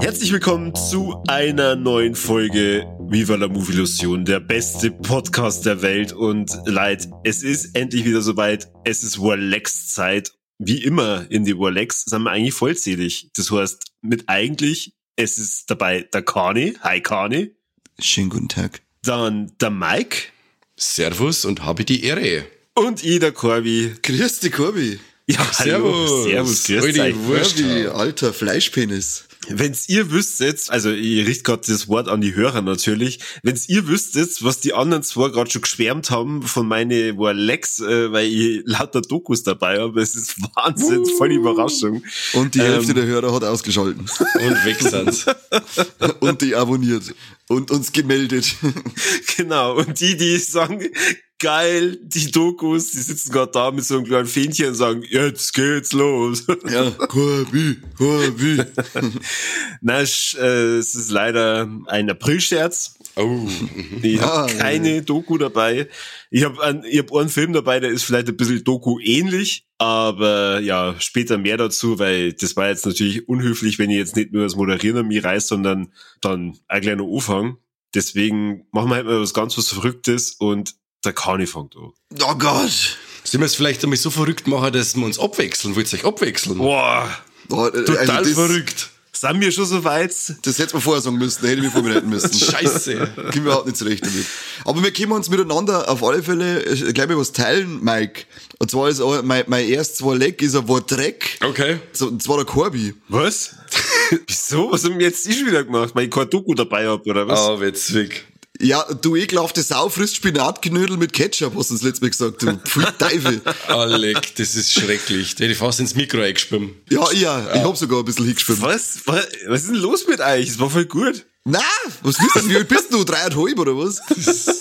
Herzlich willkommen zu einer neuen Folge Viva la Movie Illusion, der beste Podcast der Welt. Und leid, es ist endlich wieder soweit. Es ist Warlex-Zeit. Wie immer in die Warlex sind wir eigentlich vollzählig. Das heißt, mit eigentlich, es ist dabei der Kani. Hi Kani. Schönen guten Tag. Dann der Mike. Servus und habe die Ehre. Und ich, der Corby. Grüß dich, Corby. Ja, Servus. Servus, grüß. Corby, alter Fleischpenis. Wenn's ihr wüsstet, also ich richte gerade das Wort an die Hörer natürlich, wenn's ihr wüsstet, was die anderen zwei gerade schon geschwärmt haben von meine Warlex, äh, weil ich lauter Dokus dabei habe, es ist Wahnsinn, voll die Überraschung. Und die Hälfte Ähm. der Hörer hat ausgeschalten. Und weg sind's. Und die abonniert. Und uns gemeldet. Genau, und die, die sagen, geil, die Dokus, die sitzen gerade da mit so einem kleinen Fähnchen und sagen, jetzt geht's los. Ja, Corby, Corby. Na, äh, es ist leider ein Aprilscherz. Oh, mhm. Ich habe keine Doku dabei. Ich habe ein, ich hab einen Film dabei, der ist vielleicht ein bisschen Doku-ähnlich, aber ja, später mehr dazu, weil das war jetzt natürlich unhöflich, wenn ich jetzt nicht nur das Moderieren an mich reiß, sondern dann ein kleiner Anfang. Deswegen machen wir halt mal was ganz was Verrücktes und der Kani fängt an. Oh Gott. Sollen wir es vielleicht einmal so verrückt machen, dass wir uns abwechseln? Wollt ihr euch abwechseln? Boah, Oh, äh, Total also das, verrückt. Sind wir schon so weit? Das hätten wir vorher sagen müssen, da hätte ich mich vorbereiten müssen. Scheiße. Kommen wir überhaupt nicht zurecht damit. Aber wir können uns miteinander auf alle Fälle äh, gleich mal was teilen, Mike. Und zwar ist auch mein, mein erstes Warleck ist ein Wardreck. Okay. So, und zwar der Corby. Was? Wieso? Was haben wir jetzt ich wieder gemacht? Weil ich kein Doku dabei hab oder was? Ah, witzig. Ja, du ekelhafte Sau frisst Spinatknödel mit Ketchup, hast du das letzte Mal gesagt. Du Teufel. Alec, das ist schrecklich. Der hätte fast ins Mikro eingeschwimmt. Ja, ja, ich hab sogar ein bisschen hingeschwimmt. Was? was? Was ist denn los mit euch? Das war voll gut. Na, was bist du? Wie alt bist du? Dreieinhalb oder was?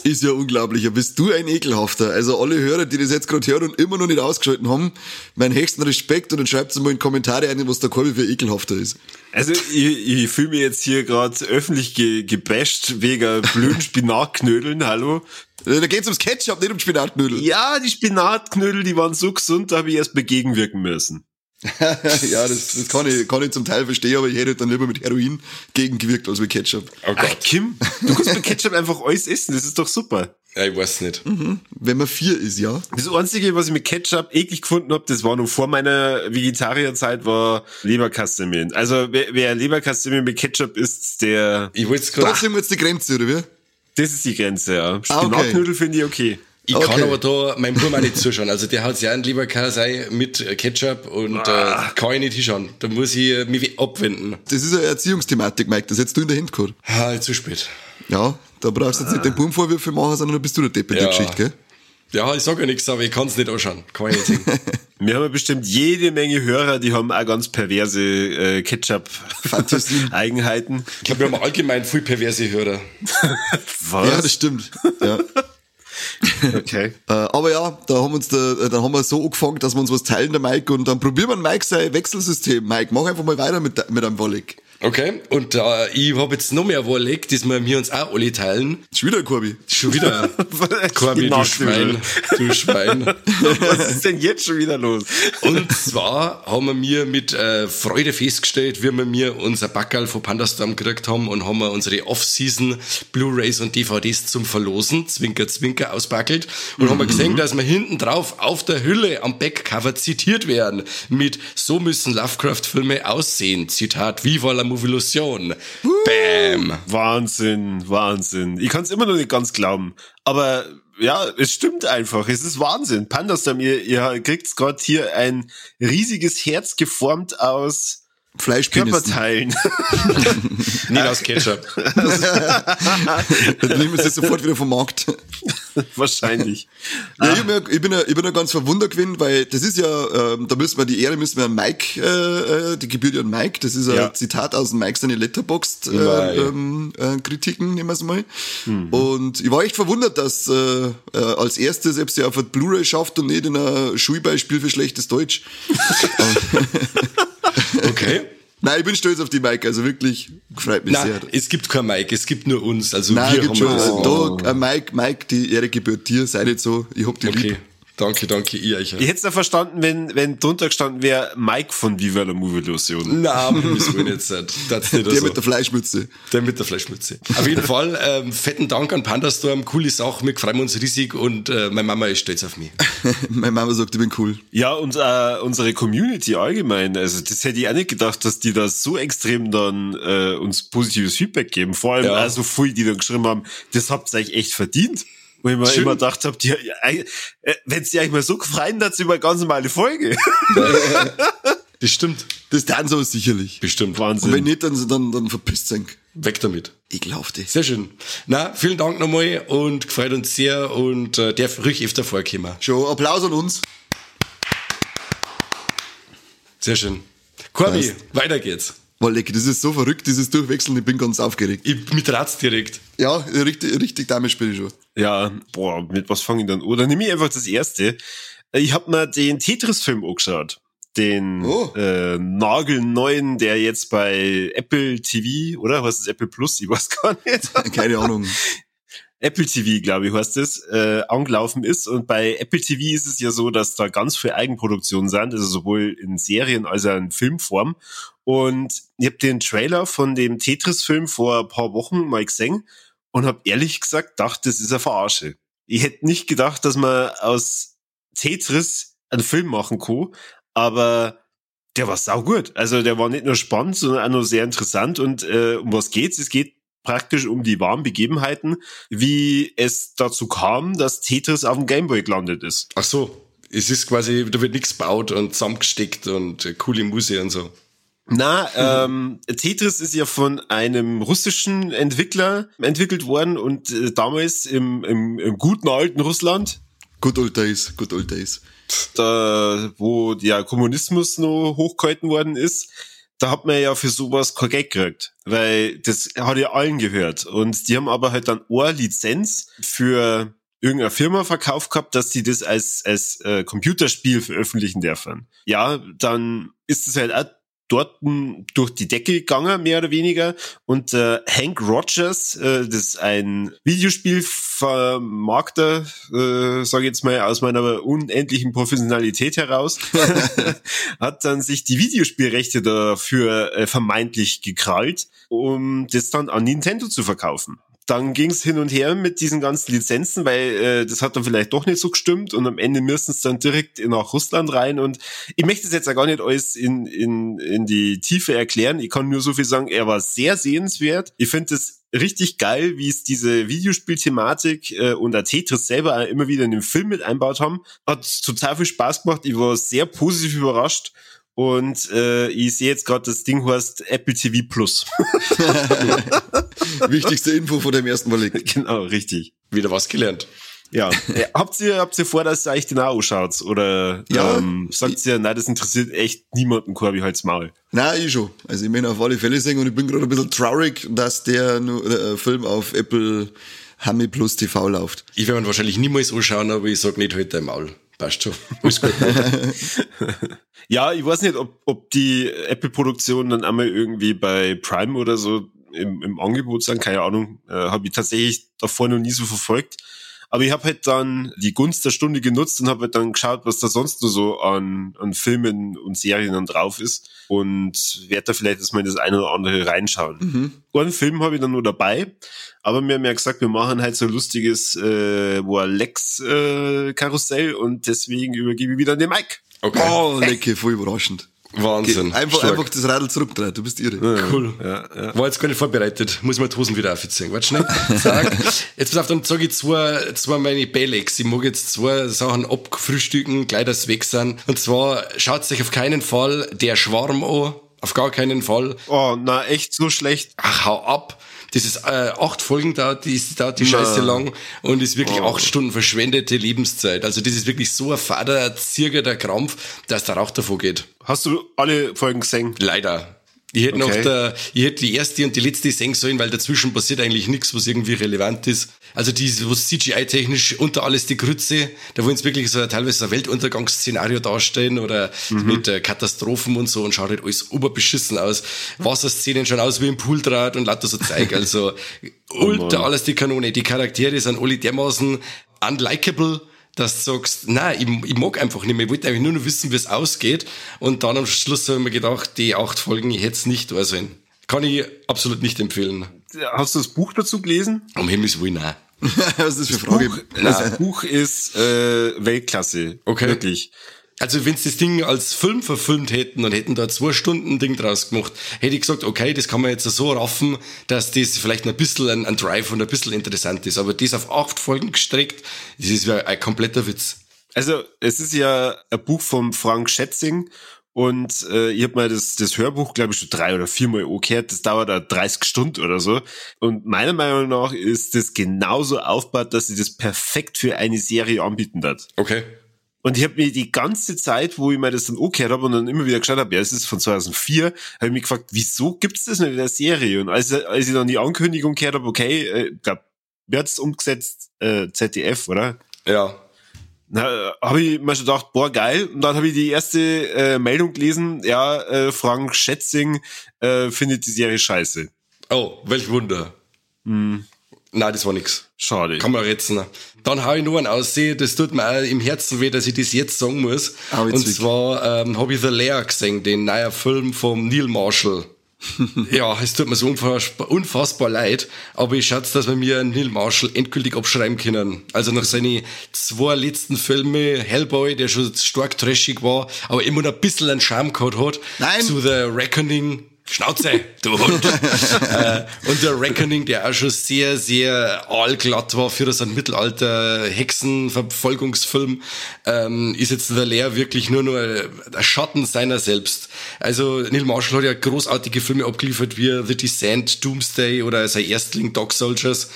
Ist ja unglaublich. Ja, bist du ein ekelhafter. Also alle Hörer, die das jetzt gerade hören und immer noch nicht ausgeschalten haben, meinen höchsten Respekt und dann schreibt mal in die Kommentare ein, was der Korbi für ekelhafter ist. Also ich, ich fühle mich jetzt hier gerade öffentlich ge gebasht wegen blöden Spinatknödeln, hallo? Da geht's ums Ketchup, nicht um Spinatknödel. Ja, die Spinatknödel, die waren so gesund, da habe ich erst mal gegenwirken müssen. ja, das, das kann, ich, kann ich zum Teil verstehen, aber ich hätte dann lieber mit Heroin gegengewirkt als mit Ketchup. Oh Ach, Gott. Kim, du kannst mit Ketchup einfach alles essen, das ist doch super. Ja, ich weiß nicht. Wenn man vier ist, ja. Das Einzige, was ich mit Ketchup eklig gefunden hab, das war noch vor meiner Vegetarierzeit, war Leberkassemmeln. Also wer, wer Leberkassemmeln mit Ketchup isst, der... Ich wollte es gerade. Trotzdem jetzt die Grenze, oder wie? Das ist die Grenze, ja. Ah, okay. Spinatknödel finde ich okay. Ich Okay. kann aber da meinem Bruder nicht zuschauen. Also der hat ja einen lieber Kasei mit äh, Ketchup und äh, kann ich nicht hinschauen. Da muss ich äh, mich abwenden. Das ist eine Erziehungsthematik, Mike. Das hättest du in der Hand gehabt. Ah, zu spät. Ja, da brauchst du jetzt nicht den Bubenvorwürfe machen, sondern dann bist du der Depp in der Ja. Geschichte, gell? Ja, ich sag ja nichts, aber ich kann es nicht anschauen. Kann ich nicht sehen. Wir haben ja bestimmt jede Menge Hörer, die haben auch ganz perverse äh. Ketchup-Eigenheiten. Ich glaube, wir haben allgemein viel perverse Hörer. Was? Ja, das stimmt. Ja. Okay. Äh, aber ja, da haben uns da, äh, dann haben wir so angefangen, dass wir uns was teilen, der Mike, und dann probieren wir Mike sein Wechselsystem. Mike, mach einfach mal weiter mit, mit einem Wollig. Okay, und äh, ich habe jetzt noch mehr Wolleck, das wir mir uns auch alle teilen. Ist wieder Korbi. Schon wieder. Corby, du Schwein. Du Schwein. Was ist denn jetzt schon wieder los? Und zwar haben wir mir mit äh, Freude festgestellt, wie wir mir unser Backerl von Pandastorm gekriegt haben und haben wir unsere Off-Season Blu-Rays und DVDs zum Verlosen, Zwinker, Zwinker, ausbackelt und haben wir gesehen, dass wir hinten drauf auf der Hülle am Backcover zitiert werden mit So müssen Lovecraft-Filme aussehen. Zitat, Viva la Movilusion. Bam. Wahnsinn, Wahnsinn. Ich kann es immer noch nicht ganz glauben. Aber ja, es stimmt einfach. Es ist Wahnsinn. Pandastam, ihr, ihr kriegt gerade hier ein riesiges Herz geformt aus Fleischpenissen. Körperteilen. Nicht aus Ketchup. Dann nehmen wir sie sofort wieder vom Markt. Wahrscheinlich. Ja, ich, bin ja, ich, bin ja, ich bin ja ganz verwundert gewesen, weil das ist ja, ähm, da müssen wir die Ehre müssen wir an Mike, äh, äh, die gebührt ja an Mike, das ist ein Ja. Zitat aus dem Mike seine Letterboxd äh, ähm, äh, Kritiken, nehmen wir es mal. Und ich war echt verwundert, dass äh, äh, als erstes selbst ja auf Blu-ray schafft und nicht in ein Schulbeispiel für schlechtes Deutsch. Okay. Nein, ich bin stolz auf die Mike, also wirklich freut mich Nein, sehr. es gibt kein Mike, es gibt nur uns. Also Nein, wir gibt haben schon. das. Da, äh, Mike, Mike, die Ehre gebührt dir, sei nicht so, ich hab die Okay. lieb. Danke, danke, ihr euch. Ich hätte es ja verstanden, wenn, wenn drunter gestanden wäre, Mike von Viva la Movie Illusion. Nein, müssen wir nicht sein. Das nicht Der so. mit der Fleischmütze. Der mit der Fleischmütze. Auf jeden Fall, ähm, fetten Dank an Pandastorm, coole Sache, wir freuen uns riesig und äh, meine Mama ist stolz auf mich. Meine Mama sagt, ich bin cool. Ja, und äh, unsere Community allgemein, also das hätte ich auch nicht gedacht, dass die da so extrem dann äh, uns positives Feedback geben. Vor allem Ja. also viele, die dann geschrieben haben, das habt ihr euch echt verdient. Wo ich mir Schön. immer gedacht habe, die, äh, wenn sie euch mal so gefreien, dass über eine ganz normale Folge. Das stimmt. Das dann so sicherlich. Bestimmt. Und Wahnsinn. wenn nicht, dann, dann, dann verpisst sein. Weg damit. Ekelhafte. Sehr schön. Na, vielen Dank nochmal und gefreut uns sehr und äh, darf ruhig öfter vorkommen. Schon Applaus an uns. Sehr schön. Corby, weiter geht's. War lecker. Das ist so verrückt, dieses Durchwechseln. Ich bin ganz aufgeregt. Ich mit Ratz direkt. Ja, richtig, richtig damit spiele ich schon. Ja, boah, mit was fange ich dann? Oder nehme ich einfach das erste. Ich habe mir den Tetris-Film angeschaut. Den Oh. äh, nagelneuen, der jetzt bei Apple TV, oder? Was ist Apple Plus? Ich weiß gar nicht. Keine Ahnung. Apple TV, glaube ich, heißt es, äh, angelaufen ist. Und bei Apple TV ist es ja so, dass da ganz viel Eigenproduktionen sind, also sowohl in Serien als auch in Filmform. Und ich habe den Trailer von dem Tetris-Film vor ein paar Wochen mal gesehen und habe ehrlich gesagt gedacht, das ist eine Verarsche. Ich hätte nicht gedacht, dass man aus Tetris einen Film machen kann, aber der war saugut. Also der war nicht nur spannend, sondern auch noch sehr interessant. Und äh, um was geht's? Es geht praktisch um die wahren Begebenheiten, wie es dazu kam, dass Tetris auf dem Gameboy gelandet ist. Ach so. Es ist quasi, da wird nichts gebaut und zusammengesteckt und äh, coole Musik und so. Na, ähm, Tetris ist ja von einem russischen Entwickler entwickelt worden und äh, damals im, im, im guten alten Russland, Good old days, good old days. da, wo der Kommunismus noch hochgehalten worden ist, da hat man ja für sowas kein Geld gekriegt, weil das hat ja allen gehört. Und die haben aber halt dann eine Lizenz für irgendeine Firma verkauft gehabt, dass die das als, als äh, Computerspiel veröffentlichen dürfen. Ja, dann ist es halt auch dort durch die Decke gegangen, mehr oder weniger. Und äh, Hank Rogers, äh, das ist ein Videospielvermarkter, äh, sage jetzt mal aus meiner unendlichen Professionalität heraus, hat dann sich die Videospielrechte dafür äh, vermeintlich gekrallt, um das dann an Nintendo zu verkaufen dann ging's hin und her mit diesen ganzen Lizenzen, weil äh, das hat dann vielleicht doch nicht so gestimmt und am Ende müssen es dann direkt nach Russland rein und ich möchte es jetzt ja gar nicht alles in, in, in die Tiefe erklären. Ich kann nur so viel sagen, er war sehr sehenswert. Ich finde es richtig geil, wie es diese Videospielthematik äh, und der Tetris selber immer wieder in den Film mit einbaut haben. Hat total viel Spaß gemacht. Ich war sehr positiv überrascht. Und äh, ich sehe jetzt gerade, das Ding heißt Apple TV Plus. Wichtigste Info von dem ersten Mal liegt. genau, richtig. Wieder was gelernt. Ja. Äh, habt ihr, habt ihr vor, dass ihr euch den auch anschaut? Oder Ja. ähm, sagt ihr, nein, das interessiert echt niemanden, Corby halt's Maul. Nein, ich schon. Also ich meine auf alle Fälle sehen und ich bin gerade ein bisschen traurig, dass der nur, äh, Film auf Apple Hammy Plus TV läuft. Ich werde mir wahrscheinlich niemals anschauen, aber ich sag nicht heute im Maul. Passt schon. Alles gut. Ja, ich weiß nicht, ob, ob die Apple-Produktionen dann einmal irgendwie bei Prime oder so im, im Angebot sind, keine Ahnung. Äh, habe ich tatsächlich davor noch nie so verfolgt. Aber ich habe halt dann die Gunst der Stunde genutzt und habe halt dann geschaut, was da sonst nur so an, an Filmen und Serien dann drauf ist. Und werde da vielleicht jetzt mal in das eine oder andere reinschauen. Mhm. Einen Film habe ich dann nur dabei, aber wir haben ja gesagt, wir machen halt so ein lustiges äh, Lex-Karussell und deswegen übergebe ich wieder an den Mike. Okay. Oh, lecker, voll überraschend. Wahnsinn. Einfach, Stark. einfach das Radl zurückdrehen, du bist irre. Cool. Ja, ja. War jetzt gar nicht vorbereitet. Muss mal die Hosen wieder aufziehen. Warte schnell. Zack. Jetzt pass auf, dann sage ich zwei, zwei meine Belex. Ich mag jetzt zwei Sachen abfrühstücken, gleich dass sie weg sind. Und zwar schaut euch auf keinen Fall der Schwarm an Auf gar keinen Fall. Oh, na, echt so schlecht. Ach, hau ab. Das ist äh, acht Folgen dauert, die, ist, dauert die Scheiße lang und ist wirklich Oh. acht Stunden verschwendete Lebenszeit. Also das ist wirklich so ein fader, zirgerter Krampf, dass der Rauch davor geht. Hast du alle Folgen gesehen? Leider. Ich hätte noch Okay. der, ich hätte die erste und die letzte sehen sollen, weil dazwischen passiert eigentlich nichts, was irgendwie relevant ist. Also die, wo CGI-technisch unter alles die Grütze, da wollen sie wirklich so teilweise ein Weltuntergangsszenario darstellen oder mit äh, Katastrophen und so und schaut halt alles oberbeschissen aus. Wasserszenen schauen aus wie im Pooldraht und lauter so Zeug. Also ultra alles die Kanone. Die Charaktere sind alle dermaßen unlikable, dass du sagst, nein, ich, ich mag einfach nicht mehr. Ich wollte eigentlich nur noch wissen, wie es ausgeht. Und dann am Schluss habe ich mir gedacht, die acht Folgen, ich hätte es nicht da sein. Kann ich absolut nicht empfehlen. Hast du das Buch dazu gelesen? Um Himmels Willen, nein. Was ist das für eine Frage? Buch, das Buch ist äh, Weltklasse. Okay. Wirklich. Also wenn sie das Ding als Film verfilmt hätten und hätten da zwei Stunden ein Ding draus gemacht, hätte ich gesagt, okay, das kann man jetzt so raffen, dass das vielleicht ein bisschen ein, ein Drive und ein bisschen interessant ist. Aber das auf acht Folgen gestreckt, das ist ja ein kompletter Witz. Also, es ist ja ein Buch vom Frank Schätzing und äh, ich habe mal das, das Hörbuch, glaube ich, schon drei oder viermal angehört. Das dauert auch 30 Stunden oder so. Und meiner Meinung nach ist das genauso aufgebaut, dass sie das perfekt für eine Serie anbieten wird. Okay. Und ich habe mir die ganze Zeit, wo ich mir das dann angehört habe und dann immer wieder geschaut habe, ja, es ist von 2004, habe ich mich gefragt, wieso gibt's das nicht in der Serie? Und als, als ich dann die Ankündigung gehört habe, okay, äh, glaub, wird's umgesetzt, äh, ZDF, oder? Ja. Na, habe ich mir schon gedacht, boah, geil. Und dann habe ich die erste äh, Meldung gelesen, ja, äh, Frank Schätzing äh, findet die Serie scheiße. Oh, welch Wunder. Nein, das war nix. Schade. Kann man retzen. Dann hau ich noch einen aussehen, das tut mir auch im Herzen weh, dass ich das jetzt sagen muss. Ah, Und zwar ähm, habe ich The Lair gesehen, den neuen Film vom Neil Marshall. ja, es tut mir so unfassbar, unfassbar leid, aber ich schätze, dass wir mir Neil Marshall endgültig abschreiben können. Also nach seinen zwei letzten Filmen, Hellboy, der schon stark trashig war, aber immer noch ein bisschen einen Charme gehabt hat, Nein. zu The Reckoning, Schnauze, du Hund. äh, und der Reckoning, der auch schon sehr, sehr allglatt war für so einen Mittelalter-Hexenverfolgungsfilm, ähm, ist jetzt der Lehr wirklich nur noch ein Schatten seiner selbst. Also Neil Marshall hat ja großartige Filme abgeliefert wie The Descent, Doomsday oder sein Erstling Dog Soldiers,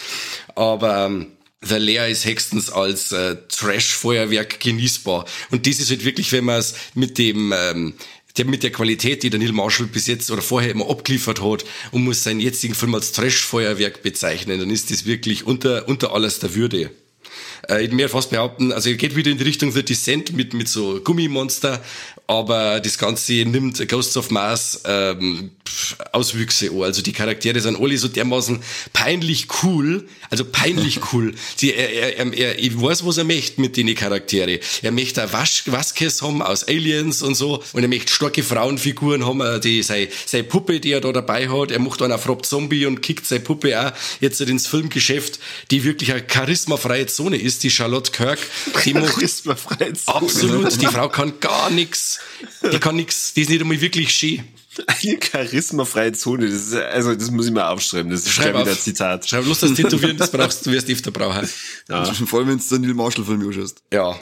aber ähm, The Lair ist höchstens als äh, Trash-Feuerwerk genießbar. Und das ist halt wirklich, wenn man es mit dem ähm, der mit der Qualität, die der Neil Marshall bis jetzt oder vorher immer abgeliefert hat und muss seinen jetzigen Film als Trash-Feuerwerk bezeichnen, dann ist das wirklich unter, unter alles der Würde. Äh, ich mehr fast behaupten, also er geht wieder in die Richtung The Descent mit, mit so Gummimonster, aber das Ganze nimmt Ghosts of Mars ähm, Auswüchse an. Also die Charaktere sind alle so dermaßen peinlich cool, also peinlich cool. Sie, er, er, er, ich weiß, was er möchte mit den Charaktere. Er möchte Wasch, Vasquez haben aus Aliens und so und er möchte starke Frauenfiguren haben, äh, die seine, seine Puppe, die er da dabei hat. Er macht einen auf Rob Zombie und kickt seine Puppe auch jetzt ins Filmgeschäft, die wirklich eine charismafreie Zone ist, die Charlotte Kirk. Die macht. Absolut, die Frau kann gar nix. Die kann nix, die ist nicht einmal wirklich schön. Eine charismafreie Zone. Das ist, also, das muss ich mal aufschreiben. Das ist Schreib wieder auf. Zitat. Schreib los, das Tätowieren, das brauchst du, wirst öfter brauchen. Vor allem, wenn du den Neil Marshall-Film anschaust. Ja.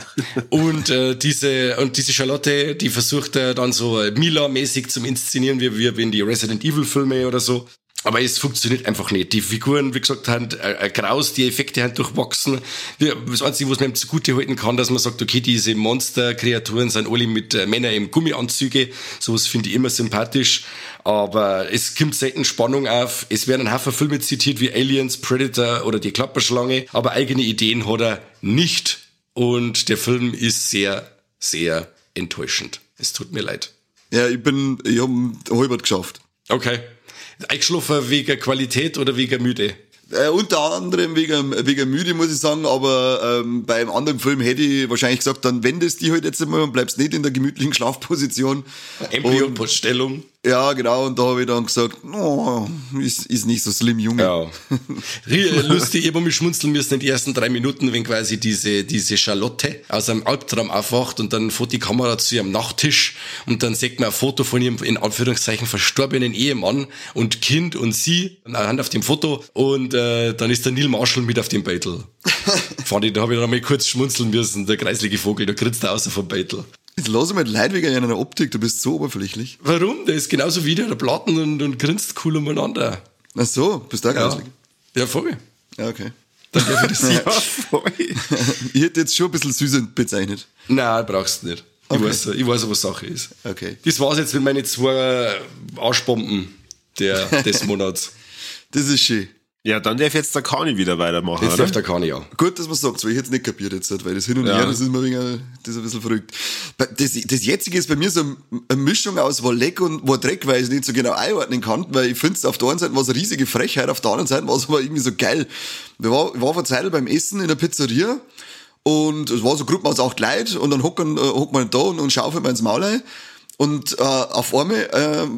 Und äh, diese und diese Charlotte, die versucht äh, dann so äh, Mila-mäßig zum Inszenieren, wie, wie in die Resident Evil Filme oder so. Aber es funktioniert einfach nicht. Die Figuren, wie gesagt, haben äh, äh, graus, die Effekte haben durchwachsen. Das Einzige, was man ihm zugute halten kann, dass man sagt, okay, diese Monster-Kreaturen sind alle mit äh, Männern im Gummianzüge. Sowas finde ich immer sympathisch. Aber es kommt selten Spannung auf. Es werden ein Haufen Filme zitiert wie Aliens, Predator oder die Klapperschlange. Aber eigene Ideen hat er nicht. Und der Film ist sehr, sehr enttäuschend. Es tut mir leid. Ja, ich bin, ich hab ihn halbert geschafft. Okay. Eingeschlafen wegen Qualität oder wegen müde? Äh, unter anderem wegen, wegen müde, muss ich sagen, aber ähm, bei einem anderen Film hätte ich wahrscheinlich gesagt, dann wendest die halt jetzt einmal und bleibst nicht in der gemütlichen Schlafposition. Embryo-Poststellung. Ja, genau, und da habe ich dann gesagt, oh, ist, ist nicht so slim, Junge. Ja. Rie- Lustig, ich habe mich schmunzeln müssen in den ersten drei Minuten, wenn quasi diese, diese Charlotte aus einem Albtraum aufwacht und dann fährt die Kamera zu ihrem Nachttisch und dann sieht man ein Foto von ihrem, in Anführungszeichen, verstorbenen Ehemann und Kind und sie anhand auf dem Foto und äh, dann ist der Neil Marshall mit auf dem Beitel. Fand ich, da habe ich dann mal kurz schmunzeln müssen, der kreislige Vogel, da grinst er außer vom Beitel. Jetzt lass mal Leid wegen einer Optik, du bist so oberflächlich. Warum? Der ist genauso wie der, der Platten und, und grinst cool umeinander. Ach so, bist du auch Ja, grauslig? ja voll. Ja, okay. Dann ich das Ja, voll. Ich hätte jetzt schon ein bisschen süß bezeichnet. Nein, brauchst du nicht. Ich, Okay. weiß, ich weiß, was Sache ist. Okay. Das war's jetzt mit meinen zwei Arschbomben der, des Monats. Das ist schön. Ja, dann darf jetzt der Kani wieder weitermachen, Jetzt oder? darf der Kani auch. Gut, dass man sagt, weil ich jetzt nicht kapiert jetzt, weil das hin und Ja. her, das ist mir ein, das ist ein bisschen verrückt. Das, das jetzige ist bei mir so eine Mischung aus war leck und war Dreck, weil ich es nicht so genau einordnen kann, weil ich finde es auf der einen Seite war es eine riesige Frechheit, auf der anderen Seite war es aber irgendwie so geil. Wir war, ich war vor Zeit beim Essen in der Pizzeria und es war so Gruppen aus acht Leute und dann hocken, äh, hockt man da und, und schaufelt man ins Maul ein. Und äh, auf einmal,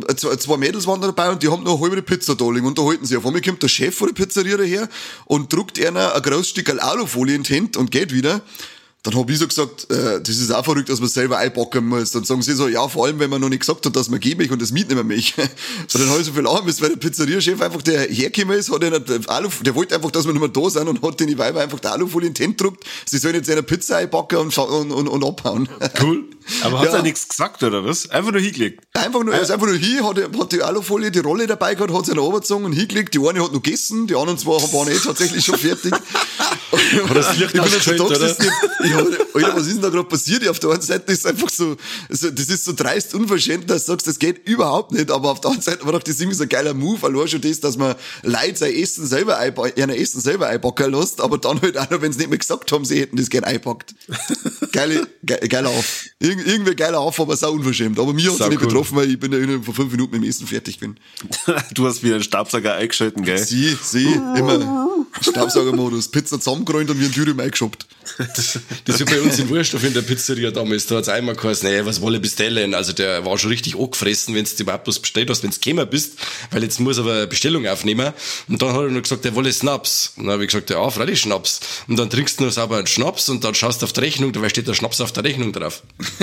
äh, zwei, Mädels waren da dabei und die haben noch eine halbe Pizza da liegen, unterhalten sich. Auf einmal kommt der Chef von der Pizzeria daher und druckt einer ein großes Stück Alufolie in die Hand und geht wieder. Dann hab ich so gesagt, äh, das ist auch verrückt, dass man selber einpacken muss. Dann sagen sie so, ja, vor allem, wenn man noch nicht gesagt hat, dass man geht mich und das mitnehmen mich. Und dann habe ich so viel lachen müssen, weil der Pizzeriachef einfach, der hergekommen ist, hat einen Alu, der wollte einfach, dass wir nicht mehr da sind und hat den Weiber einfach der Alufolie in die Hand gedruckt. Sie sollen jetzt eine Pizza einpacken und, und, und, und abhauen. Cool. Aber hat Ja. er nichts gesagt, oder was? Einfach nur hingelegt. Einfach nur, er ist einfach nur hier, hat, hat die Alufolie, die Rolle dabei gehabt, hat noch runtergezogen und hingelegt. Die eine hat noch gegessen, die anderen zwei waren eh tatsächlich schon fertig. Hat das Licht Ich bin jetzt da gesessen, ich Alter, was ist denn da gerade passiert? Auf der einen Seite ist einfach so, so, das ist so dreist unverschämt, dass du sagst, das geht überhaupt nicht, aber auf der anderen Seite war doch das irgendwie so ein geiler Move, allein schon das, dass man Leute sein Essen selber ihr Essen selber einpacken lässt, aber dann halt auch noch, wenn sie nicht mehr gesagt haben, sie hätten das gern einpackt. Geile, ge, geiler Auf. Irg irgendwie geiler Auf, aber sau unverschämt. Aber mir hat es nicht cool. betroffen, weil ich bin ja innerhalb von fünf Minuten mit dem Essen fertig bin. Du hast wieder einen Staubsauger eingeschalten, gell? Sie, sie, immer. Staubsaugermodus. Pizza zusammengerollt und wie ein Dürüm eingeschoppt. Das ist ja bei uns in Wurstoff in der Pizzeria damals. Da hat's einmal geheißen, nee, was wolle bestellen? Also der war schon richtig angefressen, wenn du überhaupt was bestellt hast, wenn du gekommen bist, weil jetzt muss er aber eine Bestellung aufnehmen. Und dann hat er nur gesagt, er wolle Schnaps. Und dann habe ich gesagt, ja, freilich Schnaps. Und dann trinkst du noch sauber einen Schnaps und dann schaust du auf die Rechnung, dabei steht der Schnaps auf der Rechnung drauf.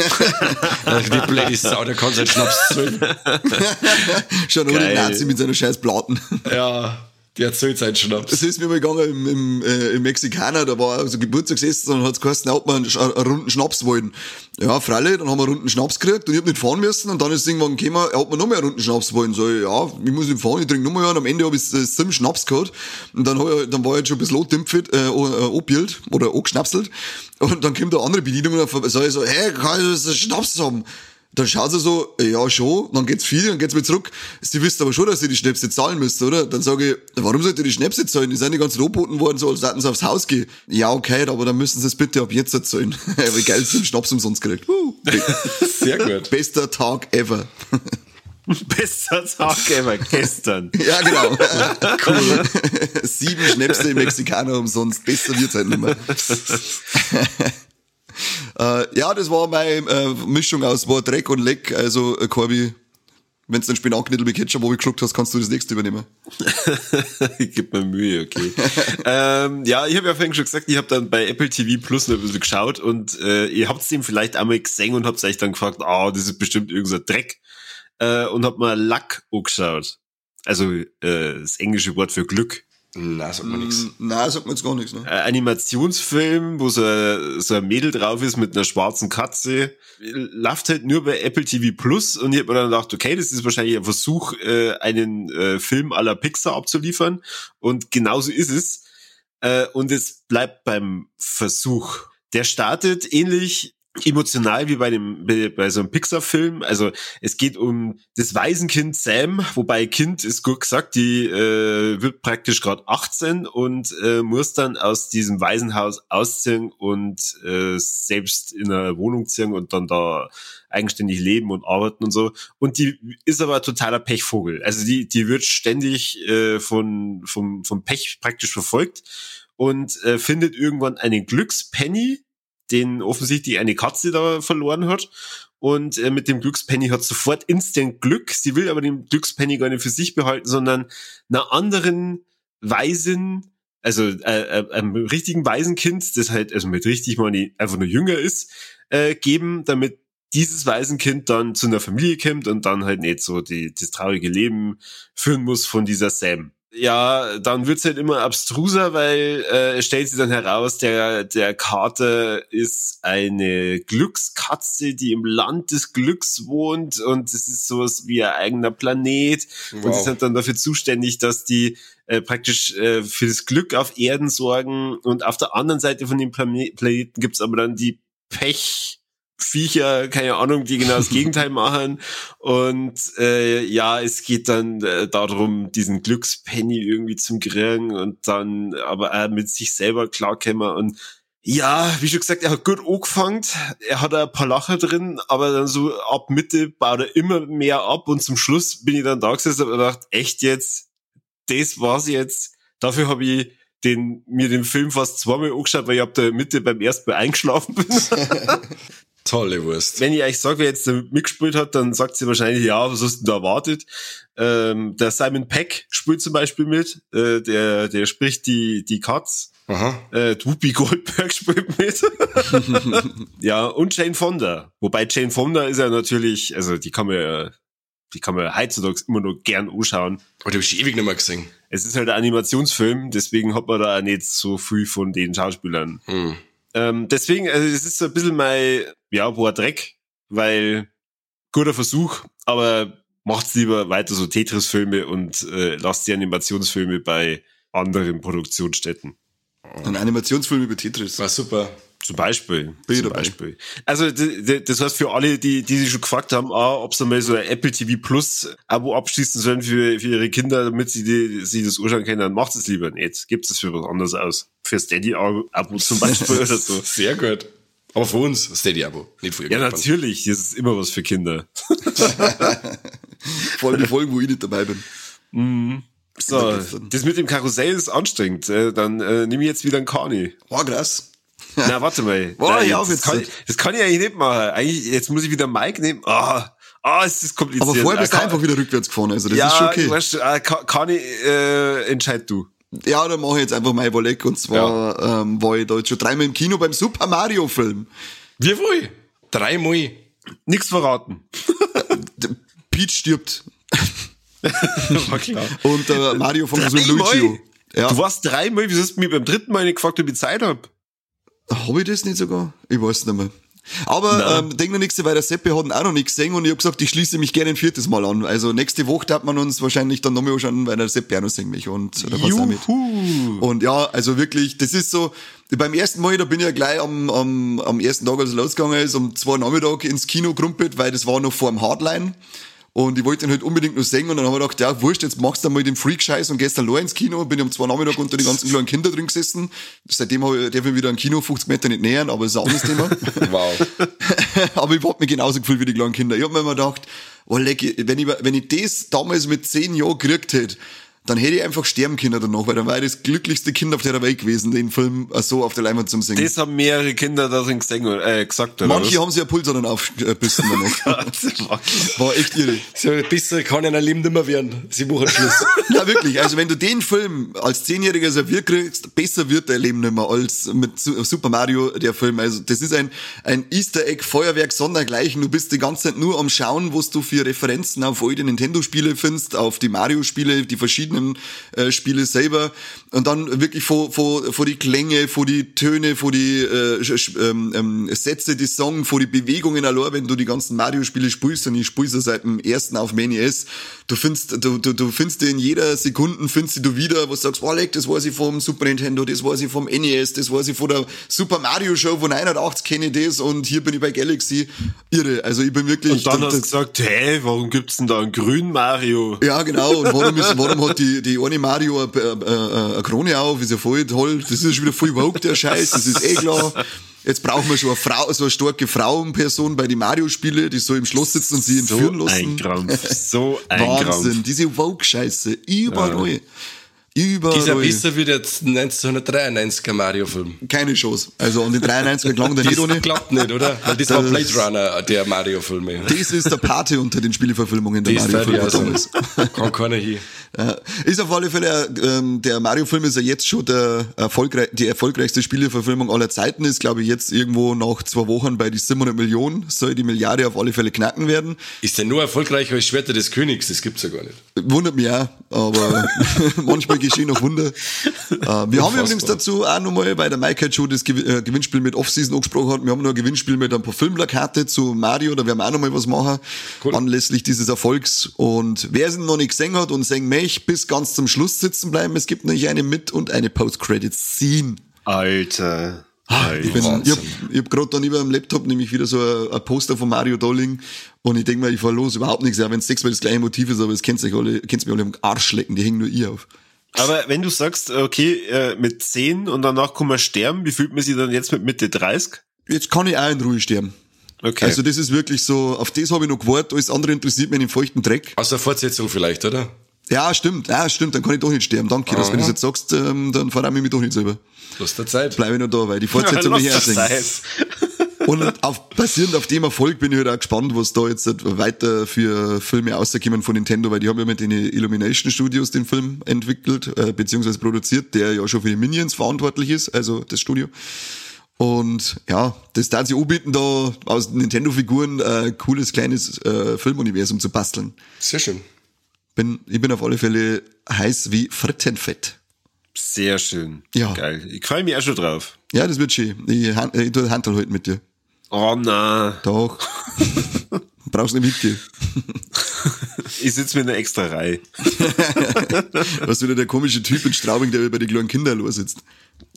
Also die blöde Sau, der kann seinen Schnaps zahlen. Schon ohne. Nazi mit seiner scheiß Platen. Ja, der zahlt seinen Schnaps. Das ist mir mal gegangen im, im, äh, im Mexikaner, da war so Geburtstagsessen und hat's geheißen, ob wir einen, einen runden Schnaps wollen. Ja, freilich, dann haben wir einen runden Schnaps gekriegt und ich hab nicht fahren müssen und dann ist irgendwann gekommen, ob wir noch mehr einen runden Schnaps wollen. So, ja, ich muss nicht fahren, ich trinke noch mal einen. Am Ende hab ich äh, sieben Schnaps gehabt und dann, ich, dann war ich jetzt schon ein bisschen antimpft, äh, äh, angebielt oder angeschnapselt und dann kommt eine andere Bedienung und dann sag ich so, hey, kann ich das Schnaps haben? Dann schaut sie so, ja schon, dann geht's viel, dann geht's wieder zurück. Sie wisst aber schon, dass ihr die Schnäpse zahlen müsst, oder? Dann sage ich, warum sollt ihr die Schnäpse zahlen? Die sind die ganzen angeboten worden, so als hätten sie aufs Haus gehen. Ja, okay, aber dann müssen sie es bitte ab jetzt zahlen. Wie geil, sie den Schnaps umsonst gekriegt. Uh, Sehr gut. bester Tag ever. Bester Tag ever, gestern. ja, genau. cool. Sieben Schnäpse im Mexikaner umsonst. Besser wird's halt nicht mehr. Äh, ja, das war meine äh, Mischung aus war Dreck und Leck. Also, äh, Corby, wenn du den Spinatknittel mit Ketchup geschluckt hast, kannst du das nächste übernehmen. ich geb mir Mühe, okay. ähm, ja, ich habe ja vorhin schon gesagt, ich habe dann bei Apple TV Plus noch ein bisschen geschaut und äh, ihr habt's dem vielleicht einmal gesehen und habt euch dann gefragt, ah, das ist bestimmt irgendein Dreck. Äh, und hab mal Luck angeschaut. Also äh, das englische Wort für Glück. Na, sagt man nix. Nein, sagt mir jetzt gar nichts. Ne? Äh, Animationsfilm, wo so ein, so ein Mädel drauf ist mit einer schwarzen Katze. Läuft halt nur bei Apple TV Plus und ich hab mir dann gedacht, okay, das ist wahrscheinlich ein Versuch, äh, einen äh, Film aller Pixar abzuliefern. Und genauso ist es. Äh, und es bleibt beim Versuch. Der startet ähnlich emotional wie bei dem bei, so einem Pixar-Film. Also es geht um das Waisenkind Sam, wobei Kind ist gut gesagt, die äh, wird praktisch gerade 18 und äh, muss dann aus diesem Waisenhaus ausziehen und äh, selbst in eine Wohnung ziehen und dann da eigenständig leben und arbeiten und so. Und die ist aber totaler Pechvogel. Also die die wird ständig äh, von vom vom Pech praktisch verfolgt und äh, findet irgendwann einen Glückspenny den offensichtlich eine Katze da verloren hat. Und äh, mit dem Glückspenny hat sofort instant Glück. Sie will aber den Glückspenny gar nicht für sich behalten, sondern einer anderen Weisen, also äh, äh, einem richtigen Waisenkind, das halt also mit richtig nie- einfach nur jünger ist, äh, geben, damit dieses Waisenkind dann zu einer Familie kommt und dann halt nicht so die, das traurige Leben führen muss von dieser Sam. Ja, dann wird's halt immer abstruser, weil äh, es stellt sich dann heraus, der, der Kater ist eine Glückskatze, die im Land des Glücks wohnt und es ist sowas wie ein eigener Planet wow. und sie sind dann dafür zuständig, dass die äh, praktisch äh, für das Glück auf Erden sorgen und auf der anderen Seite von dem Plane Planeten gibt's aber dann die Pech Viecher, keine Ahnung, die genau das Gegenteil machen. Und äh, ja, es geht dann äh, darum, diesen Glückspenny irgendwie zum kriegen und dann aber auch mit sich selber klarkommen. Und ja, wie schon gesagt, er hat gut angefangen. Er hat ein paar Lacher drin, aber dann so ab Mitte baut er immer mehr ab und zum Schluss bin ich dann da gesessen und gedacht, echt jetzt, das war's jetzt. Dafür habe ich den, mir den Film fast zweimal angeschaut, weil ich ab der Mitte beim ersten Mal eingeschlafen bin. Tolle Wurst. Wenn ich euch sage, wer jetzt mitgespielt hat, dann sagt sie wahrscheinlich, ja, was hast du da erwartet? Ähm, der Simon Peck spielt zum Beispiel mit, äh, der, der spricht die, die Katz. Aha. Äh, Whoopi Goldberg spielt mit. ja, und Jane Fonda. Wobei Jane Fonda ist ja natürlich, also die kann man ja, die kann man heutzutage immer nur gern anschauen. Aber die habe ich ewig nicht mehr gesehen. Es ist halt ein Animationsfilm, deswegen hat man da auch nicht so viel von den Schauspielern. Hm. Ähm, deswegen, also es ist so ein bisschen mein, ja, boah, Dreck, weil guter Versuch, aber macht's lieber weiter so Tetris-Filme und äh, lasst die Animationsfilme bei anderen Produktionsstätten. Ein Animationsfilm über Tetris. War super. Zum Beispiel. Zum Beispiel. Also das heißt für alle, die, die sich schon gefragt haben, ah, ob sie mal so ein Apple TV Plus Abo abschließen sollen für, für ihre Kinder, damit sie die, sie das anschauen können, dann macht es lieber nicht. Gibt es für was anderes aus. Für Steady Abo zum Beispiel oder so. Sehr gut. Aber für uns Steady Abo, nicht für Ja, natürlich. Das ist immer was für Kinder. Vor allem die Folgen, wo ich nicht dabei bin. Mhm. So, das mit dem Karussell ist anstrengend. Äh, dann äh, nehme ich jetzt wieder einen Kani. Oh, krass. Na, warte mal. Boah, ja, das, kann, das kann ich eigentlich nicht machen. Eigentlich, jetzt muss ich wieder Mike nehmen. Ah, ah, es ist kompliziert. Aber vorher bist du einfach wieder rückwärts gefahren, also das ja, ist schon okay. Weißt, äh, kann, kann ich, äh, entscheid du. Ja, dann mache ich jetzt einfach mein Überleg. Und zwar ja. ähm, war ich da jetzt schon dreimal im Kino beim Super Mario Film. Wie wohl? Dreimal. Nix verraten. Peach stirbt. War klar. Und äh, Mario von so Luigi. Ja. Du warst dreimal, wieso hast du mir beim dritten Mal nicht gefragt, ob ich Zeit hab? Habe ich das nicht sogar? Ich weiß nicht mehr. Aber ähm, denk noch nichts, weil der Seppe hat auch noch nichts gesehen und ich habe gesagt, ich schließe mich gerne ein viertes Mal an. Also nächste Woche hat man uns wahrscheinlich dann nochmal anschauen, weil der Seppe auch noch singen mich und da kannst auch mit. Und ja, also wirklich, das ist so, beim ersten Mal, da bin ich ja gleich am, am, am ersten Tag, als es losgegangen ist, um zwei Nachmittag ins Kino gerumpelt, weil das war noch vor dem Hardline. Und ich wollte ihn halt unbedingt nur singen und dann haben wir gedacht, ja, wurscht, jetzt machst du mal den Freak-Scheiß und gehst dann ins Kino. Bin ich um zwei Nachmittag unter die ganzen kleinen Kinder drin gesessen. Seitdem habe ich, darf ich wieder ein Kino 50 Meter nicht nähern, aber das ist ein anderes Thema. wow. aber ich hab mich genauso gefühlt wie die kleinen Kinder. Ich hab mir immer gedacht, oh, leck, wenn ich, wenn ich das damals mit zehn Jahren gekriegt hätte, dann hätte ich einfach sterben können danach, weil dann war ich das glücklichste Kind auf der Welt gewesen, den Film so auf der Leinwand zum Singen. Das haben mehrere Kinder darin gesehen, äh, gesagt. Oder Manche was? haben sich ja Puls dann aufgebissen danach. war echt irre. So, besser kann einer Leben nicht mehr werden. Sie machen Schluss. Na wirklich, also wenn du den Film als Zehnjähriger serviert kriegst, besser wird dein Leben nicht mehr als mit Super Mario, der Film. Also das ist ein, ein Easter Egg Feuerwerk sondergleichen. Du bist die ganze Zeit nur am Schauen, was du für Referenzen auf alte Nintendo-Spiele findest, auf die Mario-Spiele, die verschiedenen verschiedenen äh, Spiele selber und dann wirklich vor, vor, vor die Klänge, vor die Töne, vor die äh, ähm, ähm, Sätze, die Song, vor die Bewegungen allein, wenn du die ganzen Mario-Spiele spielst und ich spiele so seit dem ersten auf NES, du findest, du, du, du findest in jeder Sekunde findest du wieder, was du sagst, wow, leck, das weiß ich vom Super Nintendo, das weiß ich vom NES, das weiß ich von der Super Mario Show von 89 kenne ich das und hier bin ich bei Galaxy. Irre, also ich bin wirklich... Und dann hast du gesagt, hä, warum gibt's denn da einen grünen Mario? Ja, genau, und warum, ist, warum hat die, die eine Mario eine, eine, eine Krone auf, ist ja voll toll. Das ist schon wieder voll woke, der Scheiß, das ist eh klar. Jetzt brauchen wir schon eine Frau, so eine starke Frauenperson bei den Mario-Spiele, die so im Schloss sitzen und sie entführen so lassen. Ein Krampf, so ein Wahnsinn, Krampf. diese Woke-Scheiße, überall. Ja. Überall. Dieser besser wie der 1993er Mario-Film. Keine Chance. Also an den 93er klang der nicht ohne. Das klappt nicht, oder? Weil das war Blade Runner, der Mario-Film. Das ist der Pate unter den Spieleverfilmungen der Das Mario-Filme also. damals. Kann keiner. Ja. Ist auf alle Fälle, ähm, der Mario-Film ist ja jetzt schon der erfolgreich, die erfolgreichste Spieleverfilmung aller Zeiten, ist glaube ich jetzt irgendwo nach zwei Wochen bei die 700 Millionen, soll die Milliarde auf alle Fälle knacken werden. Ist der nur erfolgreicher als Schwerter des Königs? Das gibt's ja gar nicht. Wundert mich auch, aber manchmal geschehen noch Wunder. Äh, wir haben übrigens dazu auch nochmal, weil der Mike schon das äh, Gewinnspiel mit Off-Season angesprochen hat, wir haben noch ein Gewinnspiel mit ein paar Filmplakate zu Mario, da werden wir auch nochmal was machen, Cool. anlässlich dieses Erfolgs. Und wer es noch nicht gesehen hat und sehen möchte, bis ganz zum Schluss sitzen bleiben, es gibt nämlich eine Mit- und eine Post-Credit-Scene. Alter. Ich, bin, Wahnsinn. ich hab, ich hab gerade dann über am Laptop nämlich wieder so ein, Poster von Mario Dolling und ich denk mal, ich fahr los, überhaupt nichts, ja, wenn es sechsmal das gleiche Motiv ist, aber es kennt euch alle, kennt's mir alle am Arsch lecken, die hängen nur ihr auf. Aber wenn du sagst, okay, äh, mit 10 und danach kann man sterben, wie fühlt man sich dann jetzt mit Mitte 30? Jetzt kann ich auch in Ruhe sterben. Okay. Also das ist wirklich so, auf das habe ich noch gewartet, alles andere interessiert mich in den feuchten Dreck. Aus der Fortsetzung vielleicht, oder? Ja, stimmt, ja, stimmt, dann kann ich doch nicht sterben, danke, dass wenn du das jetzt sagst, ähm, dann verramme ich mich doch nicht selber. Lass der Zeit. Bleibe ich noch da, weil die Fortsetzung mich das hersingen. sein. Und auf, basierend auf dem Erfolg bin ich halt auch gespannt, was da jetzt weiter für Filme rauskommen von Nintendo, weil die haben ja mit den Illumination Studios den Film entwickelt, äh, beziehungsweise produziert, der ja schon für die Minions verantwortlich ist, also das Studio. Und ja, das darf sie anbieten, da aus Nintendo-Figuren äh, cooles kleines äh, Filmuniversum zu basteln. Sehr schön. Bin, ich bin auf alle Fälle heiß wie Frittenfett. Sehr schön. Ja. Geil. Ich freue mich auch schon drauf. Ja, das wird schön. Ich, han- ich tue Handel heute mit dir. Oh na. Doch. Brauchst nicht mitgehen. Ich sitze mit einer extra Reihe. Was wieder der komische Typ in Straubing, der bei den kleinen Kindern los sitzt.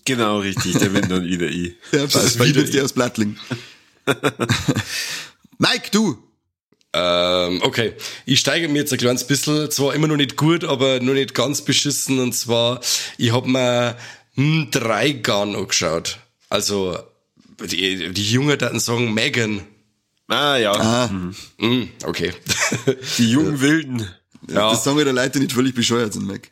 Genau, richtig. Der bin dann wieder ich. Ja, passt. Wie wieder jetzt der aus Blattling. Mike, du. Ähm, okay, ich steige mir jetzt ein kleines bisschen, zwar immer noch nicht gut, aber noch nicht ganz beschissen. Und zwar, ich hab mir hm, drei Gun angeschaut. Also, die, die Jungen daten sagen Megan. Ah ja. Ah, Hm, okay. Die jungen Wilden. ja. das sagen wir der Leute, die nicht völlig bescheuert sind, Mike.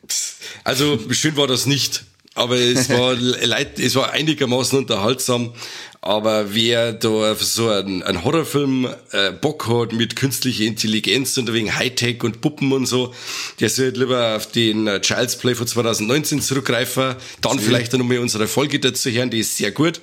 Also schön war das nicht, aber es war leid, es war einigermaßen unterhaltsam. Aber wer da auf so einen, einen Horrorfilm äh, Bock hat mit künstlicher Intelligenz und wegen Hightech und Puppen und so, der sollte lieber auf den äh, Child's Play von 2019 zurückgreifen. Dann vielleicht dann nochmal unsere Folge dazu hören, die ist sehr gut.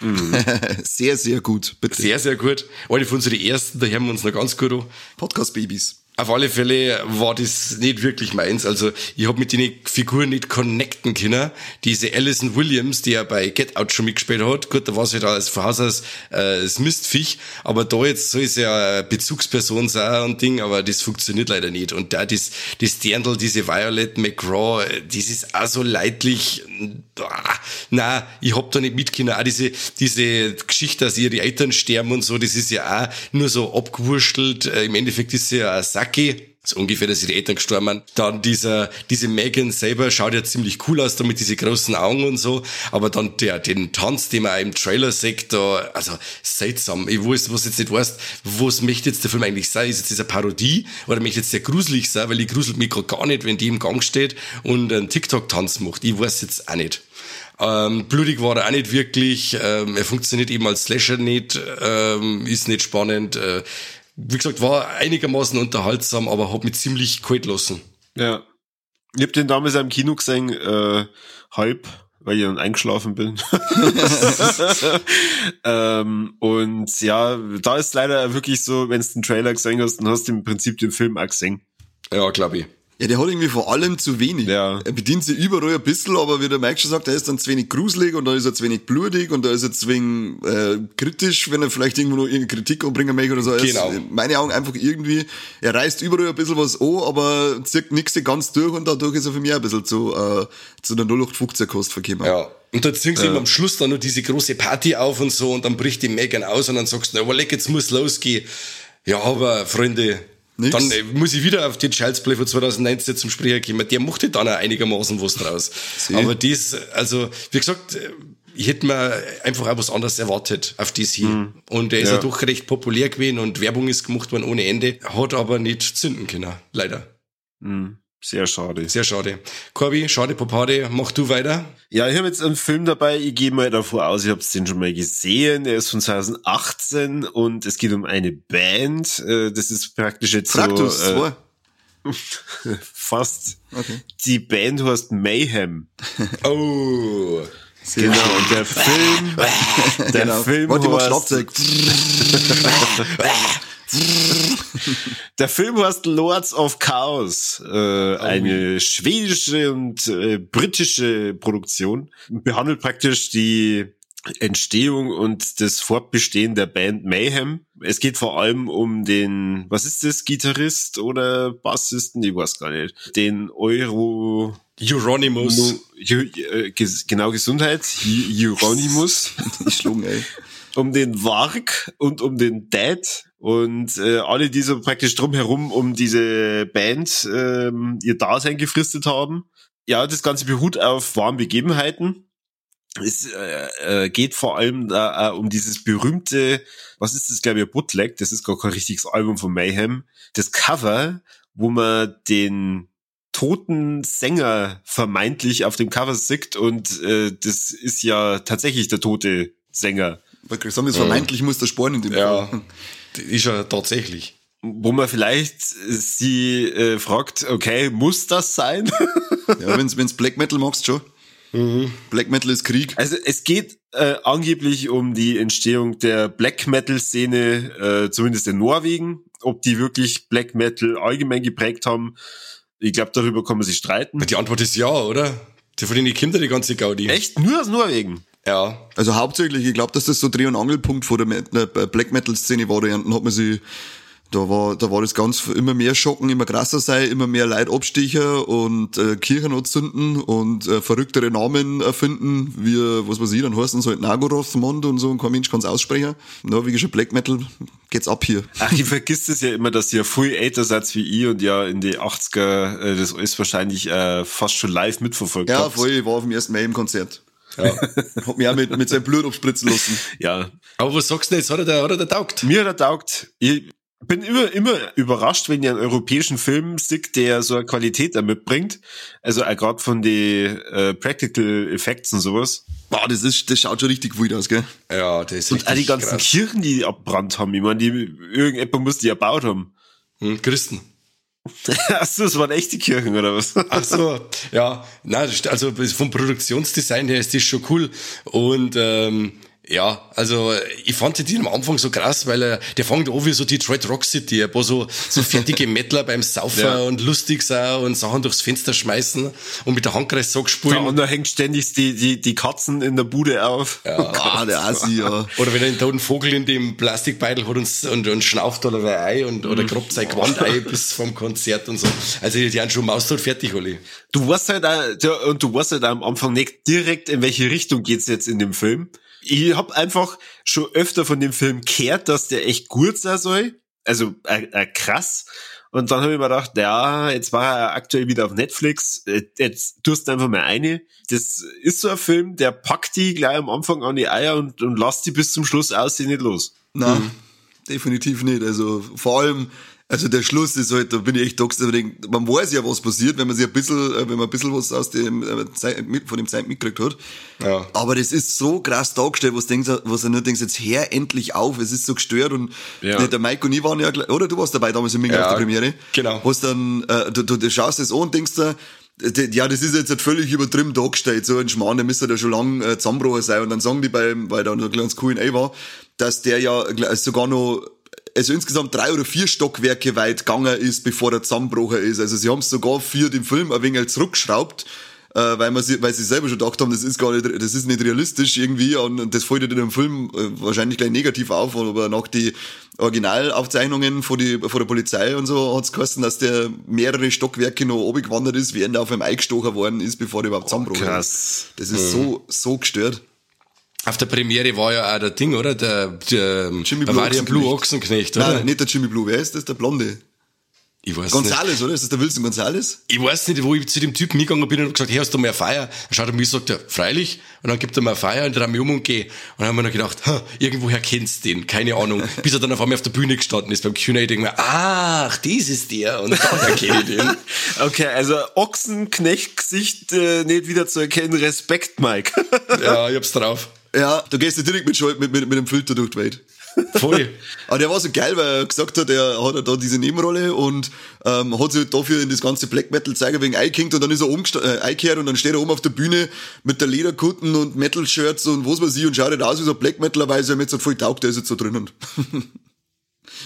Sehr, sehr gut, bitte. Sehr, sehr gut. Eine von unseren ersten, da hören wir uns noch ganz gut an. Podcast-Babys. Auf alle Fälle war das nicht wirklich meins. Also ich habe mit den Figuren nicht connecten können. Diese Alison Williams, die ja bei Get Out schon mitgespielt hat, gut, da war sie halt als aus äh, das Mistviech, aber da jetzt soll sie ja Bezugsperson sein und Ding, aber das funktioniert leider nicht. Und da das, das Dirndl, diese Violet McGraw, das ist auch so leidlich. Ah, Na, ich hab da nicht mitgekommen. Auch diese, diese Geschichte, dass ihre Eltern sterben und so, das ist ja auch nur so abgewurstelt. Äh, Im Endeffekt ist sie ja ein Saki. So ungefähr, dass ihre Eltern gestorben sind. Dann dieser, diese Megan selber schaut ja ziemlich cool aus, da mit diese großen Augen und so. Aber dann der, den Tanz, den man auch im Trailer sieht, da, also seltsam. Ich weiß, was jetzt nicht weißt, was möchte jetzt der Film eigentlich sein? Ist jetzt diese Parodie oder möchte jetzt der gruselig sein? Weil ich gruselt mich gar nicht, wenn die im Gang steht und einen TikTok-Tanz macht. Ich weiß jetzt auch nicht. Ähm, blutig war er auch nicht wirklich. Ähm, er funktioniert eben als Slasher nicht, ähm, ist nicht spannend. Äh, wie gesagt, war einigermaßen unterhaltsam, aber hat mich ziemlich kalt lassen. Ja. Ich hab den damals im Kino gesehen, äh, halb, weil ich dann eingeschlafen bin. ähm, und ja, da ist leider wirklich so, wenn du den Trailer gesehen hast, dann hast du im Prinzip den Film auch gesehen. Ja, glaube ich. Ja, der hat irgendwie vor allem zu wenig. Ja. Er bedient sich überall ein bisschen, aber wie der Mike schon sagt, er ist dann zu wenig gruselig und da ist er zu wenig blutig und da ist er zu wenig äh, kritisch, wenn er vielleicht irgendwo noch irgendeine Kritik anbringen möchte oder so. Er Genau. Ist, in meine Augen einfach irgendwie, er reißt überall ein bisschen was an, aber zieht nichts ganz durch und dadurch ist er für mich ein bisschen zu, äh, zu der 0815 Kost verkommen. Ja. Und dann ziehen sie eben am Schluss dann noch diese große Party auf und so und dann bricht die Megan aus und dann sagst du, na, leck, jetzt muss losgehen. Ja, aber Freunde, Nix. dann äh, muss ich wieder auf den Child's Play von 2019 zum Sprecher kommen. Der machte dann auch einigermaßen was draus. Aber das, also, wie gesagt, ich hätte mir einfach auch was anderes erwartet auf das hier. Und er ist ja. Ja. doch recht populär gewesen und Werbung ist gemacht worden ohne Ende, hat aber nicht zünden können, leider. Mhm. Sehr schade. Sehr schade. Corby, schade Popade, mach du weiter. Ja, ich habe jetzt einen Film dabei, ich gehe mal davor aus, ich habe den schon mal gesehen. Er ist von 2018 und es geht um eine Band. Äh, Das ist praktisch jetzt Fraktus, so... Äh, fast. Okay. Die Band heißt Mayhem. Oh. Genau, und der Film... Der Genau. Film Warte, heißt- Schlagzeug. Der Film heißt Lords of Chaos, äh, eine schwedische und äh, britische Produktion. Behandelt praktisch die Entstehung und das Fortbestehen der Band Mayhem. Es geht vor allem um den, was ist das, Gitarrist oder Bassisten, ich weiß gar nicht, den Euro, Euronymous. Äh, genau Gesundheit, Euronymous Ich schlug, ey. Um den Warg und um den Dad und äh, alle, die so praktisch drumherum um diese Band ähm, ihr Dasein gefristet haben. Ja, das Ganze beruht auf wahren Begebenheiten. Es äh, äh, geht vor allem äh, um dieses berühmte, was ist das, glaube ich, Bootleg, das ist gar kein richtiges Album von Mayhem, das Cover, wo man den toten Sänger vermeintlich auf dem Cover sieht und äh, das ist ja tatsächlich der tote Sänger. Weil ich sagen, das vermeintlich muss der Sporn in dem Ja, Fall. ist ja tatsächlich. wo man vielleicht sie äh, fragt, okay, muss das sein? Ja, wenn's, wenn's Black Metal magst, schon. Black Metal ist Krieg. also es geht äh, angeblich um die Entstehung der Black Metal Szene, äh, zumindest in Norwegen. Ob die wirklich Black Metal allgemein geprägt haben, ich glaube, darüber kann man sich streiten. Die Antwort ist ja, oder? Die denen kommt ja die ganze Gaudi. Echt? Nur aus Norwegen? Ja. Also hauptsächlich, ich glaube, dass das so Dreh- und Angelpunkt vor der Met- äh, Black Metal Szene war. Da hat man sie, da war, da war das ganz immer mehr Schocken, immer krasser sein, immer mehr Leid abstecher und äh, Kirchen anzünden und äh, verrücktere Namen erfinden, wie, was weiß ich, dann heißen so halt Nagoroth-Mond und so und kein Mensch kann's aussprechen. Norwegischer Black Metal geht's ab hier. Ach, ich vergisst es ja immer, dass ihr viel älter seid wie ich und ja in die 80er äh, das alles wahrscheinlich äh, fast schon live mitverfolgt Ja, habt. voll, ich war auf dem ersten Mai im Konzert. Ja. Hab mich auch mit, mit seinem Blut abspritzen lassen. Ja, Aber was sagst du jetzt? Hat er der, hat er der taugt? Mir hat er taugt. Ich bin immer, immer überrascht, wenn ihr einen europäischen Film seht, der so eine Qualität da mitbringt. Also auch gerade von den äh, Practical Effects und sowas. Boah, das ist, das schaut schon richtig wild aus, gell? Ja, das ist Und auch die ganzen krass. Kirchen, die abbrannt haben. Ich meine, die, irgendjemand muss die erbaut haben. Hm, Christen. Achso, das waren echte Kirchen, oder was? Ach so, ja, nein, also vom Produktionsdesign her ist das schon cool und ähm, ja, also ich fand den am Anfang so krass, weil er, der fängt an wie so Detroit Rock City, ein paar so, so fertige Mettler beim Saufen Ja. und lustig sein und Sachen durchs Fenster schmeißen und mit der Handkreissack spielen. und da hängt ständig die, die, die Katzen in der Bude auf. Ah, der Assi, ja. Oder wenn er einen toten Vogel in dem Plastikbeitel hat und, und, und schnauft oder ein Ei und, oder grabt sein Gewandei bis vom Konzert und so. Also die haben schon maustot fertig, Olli. Du weißt halt auch, ja, und du weißt halt auch am Anfang nicht direkt, in welche Richtung geht's jetzt in dem Film. Ich hab einfach schon öfter von dem Film gehört, dass der echt gut sein soll. Also äh, äh, krass. Und dann habe ich mir gedacht, ja, jetzt war er aktuell wieder auf Netflix, äh, jetzt tust du einfach mal eine. Das ist so ein Film, der packt die gleich am Anfang an die Eier und, und lässt die bis zum Schluss aussehen nicht los. Nein, definitiv nicht. Also vor allem, also der Schluss ist halt, da bin ich echt da denke, man weiß ja, was passiert, wenn man sich ein bisschen, äh, wenn man ein bisschen was aus dem äh, Zeit, von dem Zeit mitgekriegt hat. Ja. Aber das ist so krass dargestellt, was denkst, was du nur denkst, jetzt hör endlich auf, es ist so gestört und Ja. der Mike und ich waren ja, gleich- oder du warst dabei damals in München Ja, auf der Premiere. genau. Was dann, äh, du, du, du schaust das an und denkst dir, d- ja, das ist jetzt halt völlig übertrieben dargestellt, so ein Schmarrn, der müsste da schon lang äh, zusammenbrochen sein. Und dann sagen die beim, weil da noch ein kleines Q&A war, dass der ja sogar noch also insgesamt drei oder vier Stockwerke weit gegangen ist, bevor der zusammenbrochen ist. Also sie haben es sogar für den Film ein wenig zurückgeschraubt, äh, weil, man sie, weil sie selber schon gedacht haben, das ist gar nicht, das ist nicht realistisch irgendwie und, und das fällt in dem Film äh, wahrscheinlich gleich negativ auf, aber nach die Originalaufzeichnungen von, die, von der Polizei und so hat's geheißen, dass der mehrere Stockwerke noch oben gewandert ist, während er auf einem eingestochen worden ist, bevor der überhaupt zusammenbrochen krass. ist. Das ist so, so gestört. Auf der Premiere war ja auch der Ding, oder? Der, der Jimmy Blue war der Ochsenknecht. Blue Ochsenknecht, oder? Nein, nicht der Jimmy Blue, wer ist das? Der Blonde. Ich weiß Gonzales, nicht. oder? Ist das der Wilson Gonzales? Ich weiß nicht, wo ich zu dem Typen hingegangen bin und hab gesagt, hey, hast du eine Feier? Dann schaut er mich und sagt, er, freilich. Und dann gibt er mir Feier und drehe mich um und gehe. Und dann haben wir noch gedacht, ha, irgendwoher kennst du den, keine Ahnung. Bis er dann auf einmal auf der Bühne gestanden ist beim Q&A, denke ich mir, ach, das ist der. Und daher kenne ich den. Okay, also Ochsenknecht-Gesicht äh, nicht wieder zu erkennen. Respekt, Mike. Ja, ich hab's drauf. Ja, da gehst du direkt mit, mit, mit, mit dem Filter durch die Welt. Voll. Aber der war so geil, weil er gesagt hat, er hat da diese Nebenrolle und ähm, hat sich halt dafür in das ganze Black Metal zeigen wegen eingehängt und dann ist er umgesta- äh, und dann steht er oben auf der Bühne mit der Lederkutten und Metal-Shirts und was weiß ich und schaut halt aus wie so ein Black Metaler, weil er mir jetzt halt voll taugt, der ist jetzt so drinnen.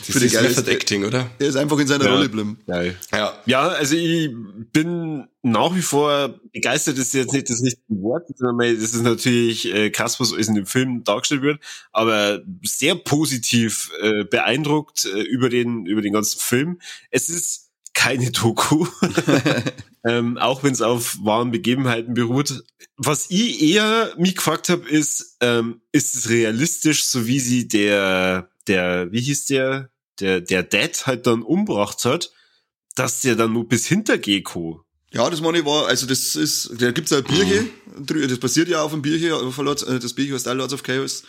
Das ist geile- Method Acting, oder? Er ist einfach in seiner Rolle geblieben. Geil. Ja. Ja, also ich bin nach wie vor begeistert, ist jetzt nicht das richtige Wort, sondern das ist natürlich äh, krass, was alles in dem Film dargestellt wird, aber sehr positiv äh, beeindruckt äh, über den über den ganzen Film. Es ist keine Doku, ähm, auch wenn es auf wahren Begebenheiten beruht. Was ich eher mich gefragt habe, ist, ähm, ist es realistisch, so wie sie der der wie hieß der der der Dad halt dann umgebracht hat? dass der dann nur bis hinter Geko. Ja, das meine ich war, also das ist, da gibt's ja ein Bierchen, drü- das passiert ja auf dem Bierchen, auf Lords, äh, das Bierchen heißt auch Lords of Chaos.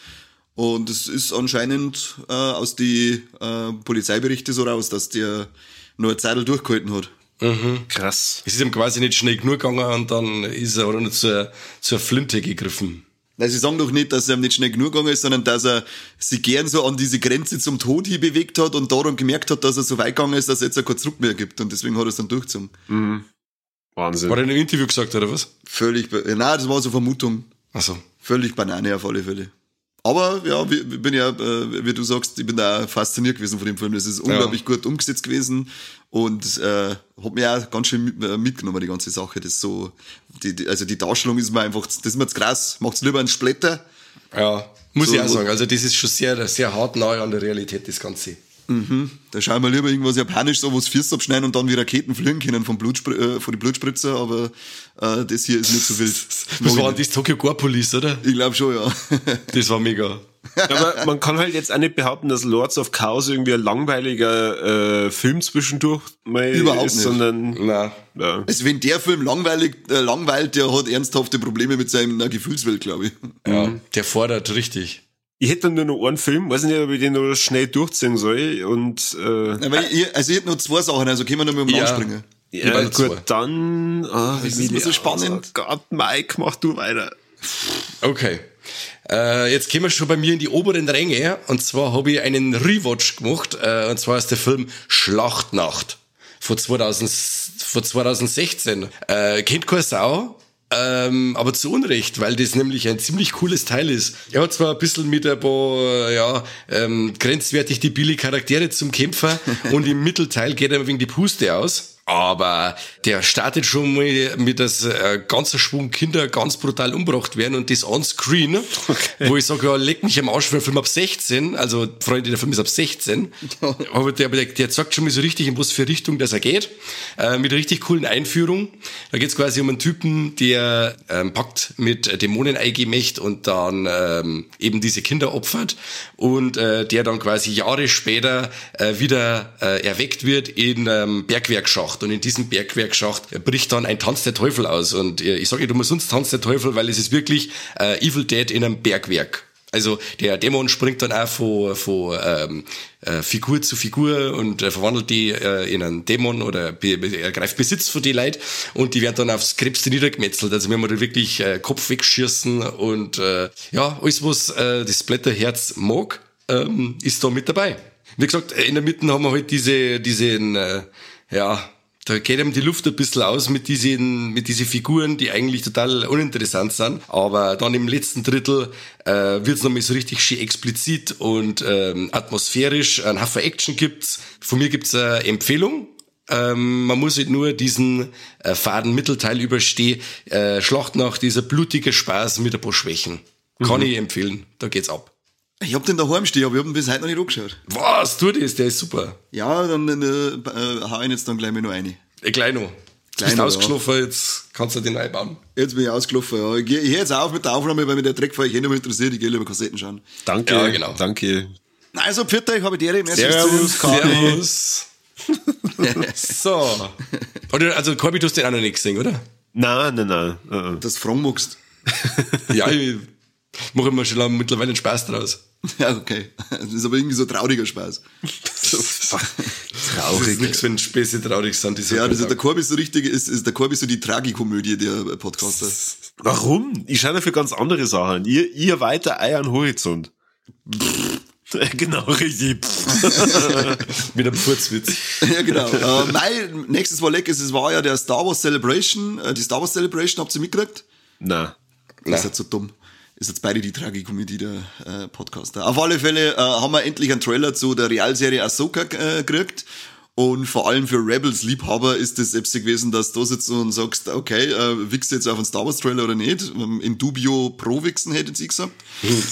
Und es ist anscheinend äh, aus die äh, Polizeiberichte so raus, dass der nur eine Zeit durchgehalten hat. Krass. Es ist ihm quasi nicht schnell genug gegangen und dann ist er oder nur zur, zur Flinte gegriffen. Weil sie sagen doch nicht, dass er ihm nicht schnell genug gegangen ist, sondern dass er sich gern so an diese Grenze zum Tod hin bewegt hat und darum gemerkt hat, dass er so weit gegangen ist, dass er jetzt kein Zurück mehr gibt. Und deswegen hat er es dann durchgezogen. Wahnsinn. War er in einem Interview gesagt, oder was? Völlig, nein, das war so Vermutung. Achso. Völlig Banane auf alle Fälle. Aber ja, wie, bin ja, äh, wie du sagst, ich bin da fasziniert gewesen von dem Film. Es ist unglaublich gut umgesetzt gewesen und äh, hat mir auch ganz schön mit, äh, mitgenommen, die ganze Sache. Das so, die, die, also die Darstellung ist mir einfach, das ist mir zu krass. Macht's lieber einen Splitter. Ja, muss So, ich auch sagen. Also das ist schon sehr, sehr hart nahe an der Realität, das Ganze. Da schauen wir lieber irgendwas japanisch so, wo es Füße abschneiden und dann wie Raketen fliegen können vom Blutspr äh, von den Blutspritzer, aber äh, das hier ist nicht so wild. Das war das Tokyo Gore Police, oder? Ich glaube schon, ja. Das war mega. Aber man kann halt jetzt auch nicht behaupten, dass Lords of Chaos irgendwie ein langweiliger äh, Film zwischendurch mal Überhaupt ist, nicht. sondern Na, ja. Also wenn der Film langweilig, äh, langweilt, der hat ernsthafte Probleme mit seiner Gefühlswelt, glaube ich. ja, der fordert richtig. Ich hätte dann nur noch einen Film, weiß nicht, ob ich den noch schnell durchziehen soll und äh, Aber ich, also ich hätte noch zwei Sachen, also können wir noch mal um Ja. anspringen. Ja, ja, gut, zwei. dann ah, Das ist so aus- spannend. Oh Gott, Mike, mach du weiter. Okay. Äh, jetzt kommen wir schon bei mir in die oberen Ränge. Und zwar habe ich einen Rewatch gemacht. Äh, und zwar ist der Film Schlachtnacht von, 2000, von 2016. Äh, kennt keine Sau. Ähm, aber zu Unrecht, weil das nämlich ein ziemlich cooles Teil ist. Er hat zwar ein bisschen mit ein paar, ja, ähm, grenzwertig die billy Charaktere zum Kämpfer und im Mittelteil geht er wegen die Puste aus. Aber der startet schon mal mit, dass äh, ganzer Schwung Kinder ganz brutal umgebracht werden und das on screen, wo ich sage, ja, leck mich am Arsch für einen Film ab 16, also Freunde, der Film ist ab 16, aber der, der, der zeigt schon mal so richtig, in was für Richtung das er geht, äh, mit richtig coolen Einführung. Da geht es quasi um einen Typen, der ähm, Pakt mit Dämonen eingemächt und dann ähm, eben diese Kinder opfert. Und äh, der dann quasi Jahre später äh, wieder äh, erweckt wird in ähm, Bergwerkschacht und in diesem Bergwerkschacht bricht dann ein Tanz der Teufel aus und äh, ich sage nicht umsonst Tanz der Teufel, weil es ist wirklich äh, Evil Dead in einem Bergwerk. Also der Dämon springt dann auch von, von ähm, äh, Figur zu Figur und äh, verwandelt die äh, in einen Dämon oder be be- ergreift Besitz von die Leute und die werden dann aufs Krebste niedergemetzelt. Also wenn man da wirklich äh, Kopf wegschießen und äh, ja, alles was äh, das Blätterherz mag, ähm, ist da mit dabei. Wie gesagt, in der Mitte haben wir halt diese, diesen, äh, ja, da geht ihm die Luft ein bisschen aus mit diesen, mit diesen Figuren, die eigentlich total uninteressant sind. Aber dann im letzten Drittel äh, wird es nochmal so richtig schön explizit und ähm, atmosphärisch. Ein Haufen Action gibt's. Von mir gibt's eine Empfehlung. Ähm, man muss halt nur diesen äh, faden Mittelteil überstehen. Äh, Schlacht nach dieser blutige Spaß mit ein paar Schwächen. Kann ich empfehlen. Da geht's ab. Ich hab den daheim stehen, aber ich hab ihn bis heute noch nicht angeschaut. Was, tu das, der ist super. Ja, dann äh, äh, hau ich ihn jetzt dann gleich mal noch rein. Äh, Kleino. Du bist Kleino, ausgeschlafen, jetzt kannst du den einbauen. Jetzt bin ich ausgelaufen, ja. Ich, ich höre jetzt auf mit der Aufnahme, weil mich der Dreckfall eh nicht mehr interessiert. Ich gehe lieber Kassetten schauen. Danke, Ja, genau. danke. Also, pfiat euch, habe ich die Ehre. Servus. Servus. so. Oder, also Corby, du hast den auch noch nicht gesehen, oder? Nein, nein, nein. Uh Das Fragen magst. ja, ich mache mir schon lange mittlerweile einen Spaß draus. Ja, okay. Das ist aber irgendwie so trauriger Spaß. So, traurig. Das ist nichts, wenn Späße traurig sind. Die ja, das ist der Korb ist so richtig, ist, ist der Korb ist so die Tragikomödie der Podcaster. Warum? Ich schaue dafür ganz andere Sachen. Ihr, ihr weiter euren Horizont. genau, richtig. Mit einem Furzwitz. ja, genau. Äh, mein nächstes war lecker, es war ja der Star Wars Celebration. Äh, die Star Wars Celebration, habt ihr mitgekriegt? Nein. Das ist jetzt so dumm. Ist jetzt beide die Tragikomödie der äh, Podcaster. Auf alle Fälle äh, haben wir endlich einen Trailer zu der Realserie Ahsoka äh, gekriegt. Und vor allem für Rebels-Liebhaber ist es selbst gewesen, dass du sitzt und sagst, okay, äh, wichst du jetzt auf einen Star Wars-Trailer oder nicht? In dubio pro wichsen, hätte sie gesagt.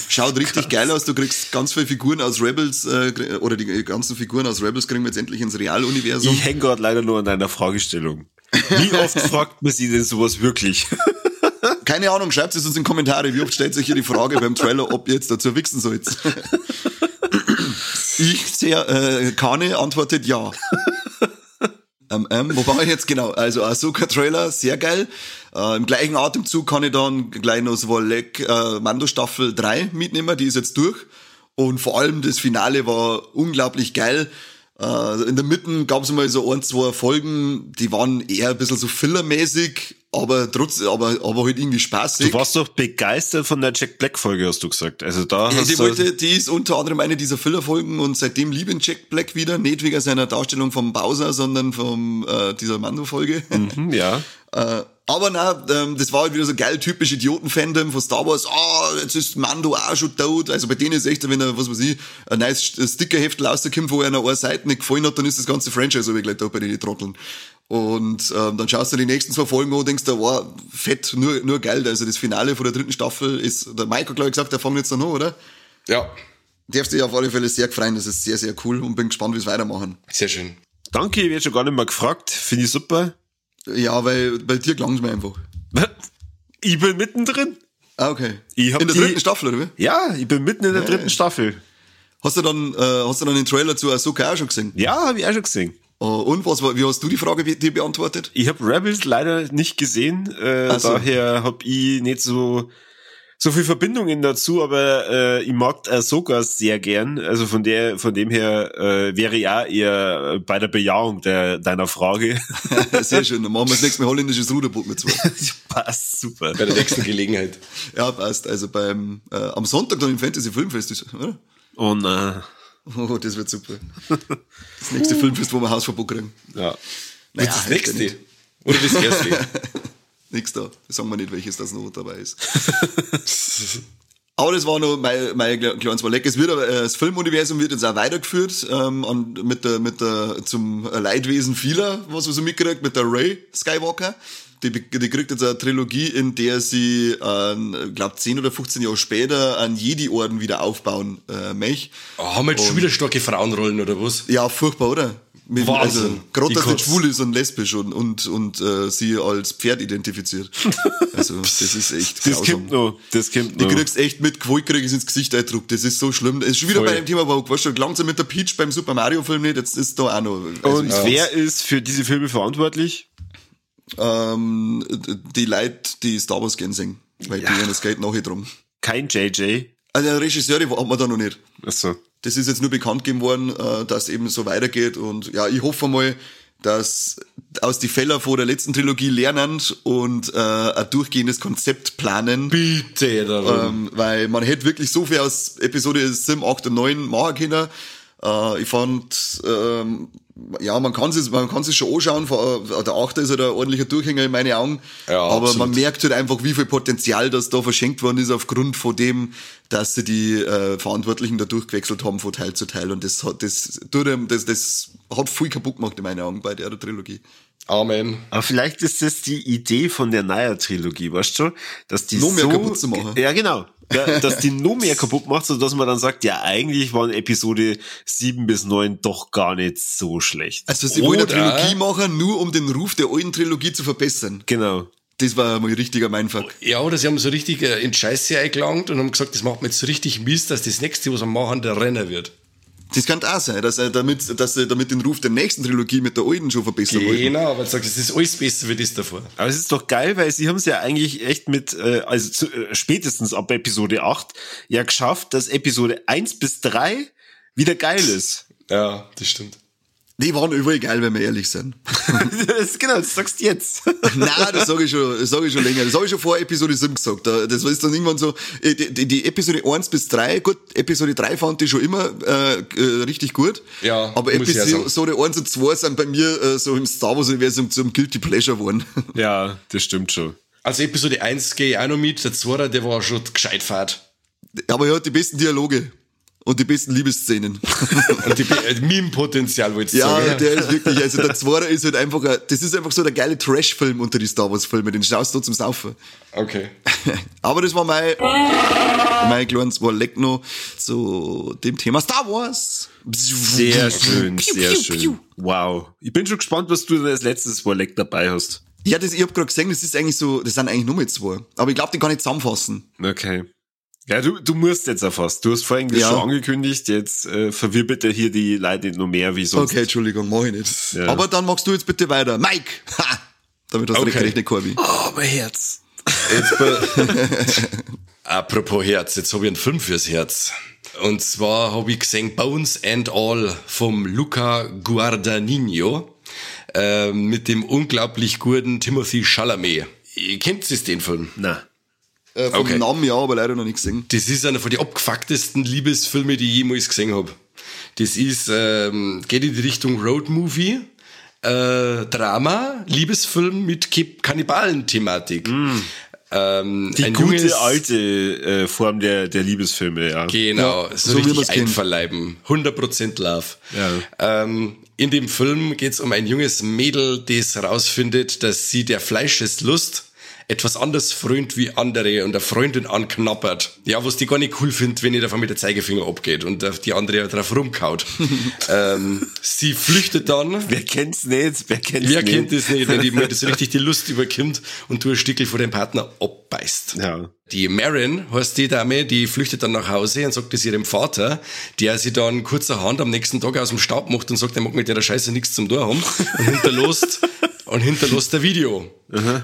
Schaut richtig geil aus, du kriegst ganz viele Figuren aus Rebels, äh, oder die ganzen Figuren aus Rebels kriegen wir jetzt endlich ins Realuniversum. Ich hänge gerade leider nur an deiner Fragestellung. Wie oft fragt man sie denn sowas wirklich? Keine Ahnung, schreibt es uns in die Kommentare. Wie oft stellt sich hier die Frage beim Trailer, ob ihr jetzt dazu wichsen sollt? ich sehr, äh, Kane antwortet ja. ähm, ähm, wo war ich jetzt genau? Also Ahsoka-Trailer, sehr geil. Äh, Im gleichen Atemzug kann ich dann gleich noch Wolek, äh, Mando Staffel 3 mitnehmen, die ist jetzt durch. Und vor allem das Finale war unglaublich geil. Äh, in der Mitte gab es mal so ein, zwei Folgen, die waren eher ein bisschen so fillermäßig, aber trotzdem, aber, aber halt irgendwie spaßig. Du warst doch begeistert von der Jack Black Folge, hast du gesagt. Also da ja, hast die, du wollte, die ist unter anderem eine dieser Filler-Folgen und seitdem liebe ich Jack Black wieder, nicht wegen seiner Darstellung vom Bowser, sondern von äh, dieser Mando-Folge. Mhm, ja. äh, aber na, ähm, das war halt wieder so geil, typisch Idioten-Fandom von Star Wars. Ah, oh, jetzt ist Mando auch schon tot. Also bei denen ist echt, wenn er, was weiß ich, ein neues Stickerheftel rauskommt, wo er einer eine Seite nicht gefallen hat, dann ist das ganze Franchise aber gleich da bei den Trotteln. Und ähm, dann schaust du die nächsten zwei Folgen an und denkst, da wow, fett, nur, nur geil. Also das Finale von der dritten Staffel ist, der hat glaube ich gesagt, der fängt jetzt noch an, oder? Ja. Darfst dich auf alle Fälle sehr freuen, das ist sehr, sehr cool und bin gespannt, wie es weitermachen. Sehr schön. Danke, ich werde schon gar nicht mehr gefragt. Finde ich super. Ja, weil bei dir klang es mir einfach. Ich bin mittendrin. Ah, okay. In der die- dritten Staffel, oder wie? Ja, ich bin mitten in der Ja. dritten Staffel. Hast du dann, äh, hast du dann den Trailer zu Ahsoka auch schon gesehen? Ja, habe ich auch schon gesehen. Äh, und was, wie hast du die Frage be dir beantwortet? Ich habe Rebels leider nicht gesehen, äh, so. daher habe ich nicht so so viel Verbindungen dazu, aber äh, ich mag Ahsoka sehr gern. Also von der, von dem her äh, wäre ich auch eher bei der Bejahung der, deiner Frage. Sehr schön, dann machen wir das nächste Mal holländisches Ruderboot mit zwei. Passt super. Bei der nächsten Gelegenheit. Ja, passt. Also beim, äh, am Sonntag dann im Fantasy Filmfest ist, oder? Und äh, Oh, das wird super. Das nächste Filmfest, wo wir Hausverbot kriegen. ja. Naja, das nächste. Oder das erste. Nix da. Sagen wir nicht, welches das noch dabei ist. Aber das war noch mein, mein kleines Überleg. Es wird aber, äh, das Filmuniversum wird jetzt auch weitergeführt, ähm, mit der, mit der, zum Leidwesen vieler, was man so mitkriegt, mit der Ray Skywalker. Die, die kriegt jetzt eine Trilogie, in der sie, äh, glaub 10 oder 15 Jahre später einen Jedi-Orden wieder aufbauen, äh, möchte. Oh, haben wir jetzt schon wieder starke Frauenrollen oder was? Ja, furchtbar, oder? Mit, Wahnsinn. Also, gerade, Die dass sie schwul ist und lesbisch und, und, und äh, sie als Pferd identifiziert. Also, das ist echt Das grausam. kommt noch. Das kommt Du noch. kriegst echt mit, Gewalt krieg ins Gesicht eindruckt. Das ist so schlimm. Es ist schon wieder Voll. bei dem Thema, wo weißt du, langsam mit der Peach beim Super Mario Film nicht, jetzt ist da auch noch. Also, Und wer ist für diese Filme verantwortlich? ähm, die Leute, die Star Wars gern singen. Weil die haben das Geld nachher drum. Kein JJ. Also, der Regisseur, die hat man da noch nicht. Achso. Das ist jetzt nur bekannt gegeben worden, äh, dass eben so weitergeht. Und ja, ich hoffe mal, dass aus die Fälle vor der letzten Trilogie lernen und äh, ein durchgehendes Konzept planen. Bitte darum. Ähm, weil man hätte wirklich so viel aus Episode 7, 8 und 9 machen können. Äh, ich fand, ähm, ja, man kann sich, man kann sich schon anschauen. Der 8 ist halt ein ordentlicher Durchhänger in meine Augen. Ja, Aber absolut. man merkt halt einfach, wie viel Potenzial das da verschenkt worden ist aufgrund von dem, dass sie die äh, Verantwortlichen da durchgewechselt haben von Teil zu Teil. Und das hat, das, das, das hat viel kaputt gemacht in meinen Augen bei der Trilogie. Amen. Aber vielleicht ist das die Idee von der Naya-Trilogie, weißt du? Dass die Noch mehr so, kaputt zu machen. Ja, genau. Ja, dass die noch mehr kaputt macht, sodass man dann sagt, ja, eigentlich waren Episode 7 bis 9 doch gar nicht so schlecht. Also sie wollen eine Trilogie machen, nur um den Ruf der alten Trilogie zu verbessern. Genau. Das war mal richtiger Mindfuck. Ja, oder sie haben so richtig äh, in Scheiße eingelangt und haben gesagt, das macht mir jetzt so richtig Mist, dass das nächste, was wir machen, der Renner wird. Das kann auch sein, dass er damit, dass er damit den Ruf der nächsten Trilogie mit der alten schon verbessern wollte. Genau, aber sagt, es ist alles besser wie das davor. Aber es ist doch geil, weil sie haben es ja eigentlich echt mit, äh, also zu, äh, spätestens ab Episode 8 ja geschafft, dass Episode 1 bis 3 wieder geil ist. Ja, das stimmt. Die waren überall geil, wenn wir ehrlich sind. das, genau, das sagst du jetzt. Nein, das sage ich schon, das sage ich schon länger. Das habe ich schon vor Episode 7 gesagt. Da- Das ist dann irgendwann so, äh, die, die, die Episode 1 bis 3, gut, Episode 3 fand ich schon immer äh, äh, richtig gut. Ja, aber. Episode 1 und 2 sind bei mir äh, so im Star Wars-Universum zum Guilty Pleasure geworden. Ja, das stimmt schon. Also Episode 1 gehe ich auch noch mit, der 2, der war schon gescheit fad. aber er hat die besten Dialoge und die besten Liebesszenen. Und die äh, Meme-Potenzial, wollte ich Ja, sagen. der ist wirklich, also der Zweiter ist halt einfach, ein, das ist einfach so der geile Trash-Film unter die Star Wars-Filme, den schaust du zum Saufen. Okay. Aber das war mein, mein kleines Warleck noch zu dem Thema Star Wars. Sehr schön, sehr schön. Wow. Ich bin schon gespannt, was du als letztes Warleck dabei hast. Ja, das, ich hab gerade gesehen, das ist eigentlich so, das sind eigentlich nur mit zwei. Aber ich glaube, die kann ich zusammenfassen. Okay. Ja, du, du musst jetzt erfasst. Du hast vorhin das Ja. schon angekündigt, jetzt äh, verwirr bitte hier die Leute nicht noch mehr wie sonst. Okay, Entschuldigung, mach ich nicht. Ja. Aber dann machst du jetzt bitte weiter. Mike! Ha! Damit hast du Okay. nicht gerechnet, Corby. Oh, mein Herz. Apropos Herz, jetzt habe ich einen Film fürs Herz. Und zwar habe ich gesehen Bones and All vom Luca Guadagnino äh, mit dem unglaublich guten Timothy Chalamet. Ihr kennt es den Film? Na. Äh, vom Okay. Namen ja, aber leider noch nicht gesehen. Das ist einer von den abgefucktesten Liebesfilme, die ich jemals gesehen habe. Das ist, ähm, geht in die Richtung Roadmovie, äh, Drama, Liebesfilm mit Kannibalen-Thematik. Ähm, Die ein gute junges- alte äh, Form der, der Liebesfilme, ja. Genau, Ja, so, richtig einverleiben. 100% Love. Ja. Ähm, in dem Film geht es um ein junges Mädel, das herausfindet, dass sie der Fleischeslust etwas anders frönt wie andere und der Freundin anknappert. Ja, was die gar nicht cool findet, wenn ihr davon mit der Zeigefinger abgeht und die andere drauf rumkaut. ähm, sie flüchtet dann Wer kennt's nicht? Wer kennt's Wer nicht? kennt das nicht, wenn die mir das richtig die Lust überkommt und du ein Stückel von deinem Partner abbeißt. Ja. Die Marin, heißt die Dame, die flüchtet dann nach Hause und sagt es ihrem Vater, der sie dann kurzerhand am nächsten Tag aus dem Staub macht und sagt, er mag mit der Scheiße nichts zum Tor haben und hinterlässt, und hinterlässt ein Video.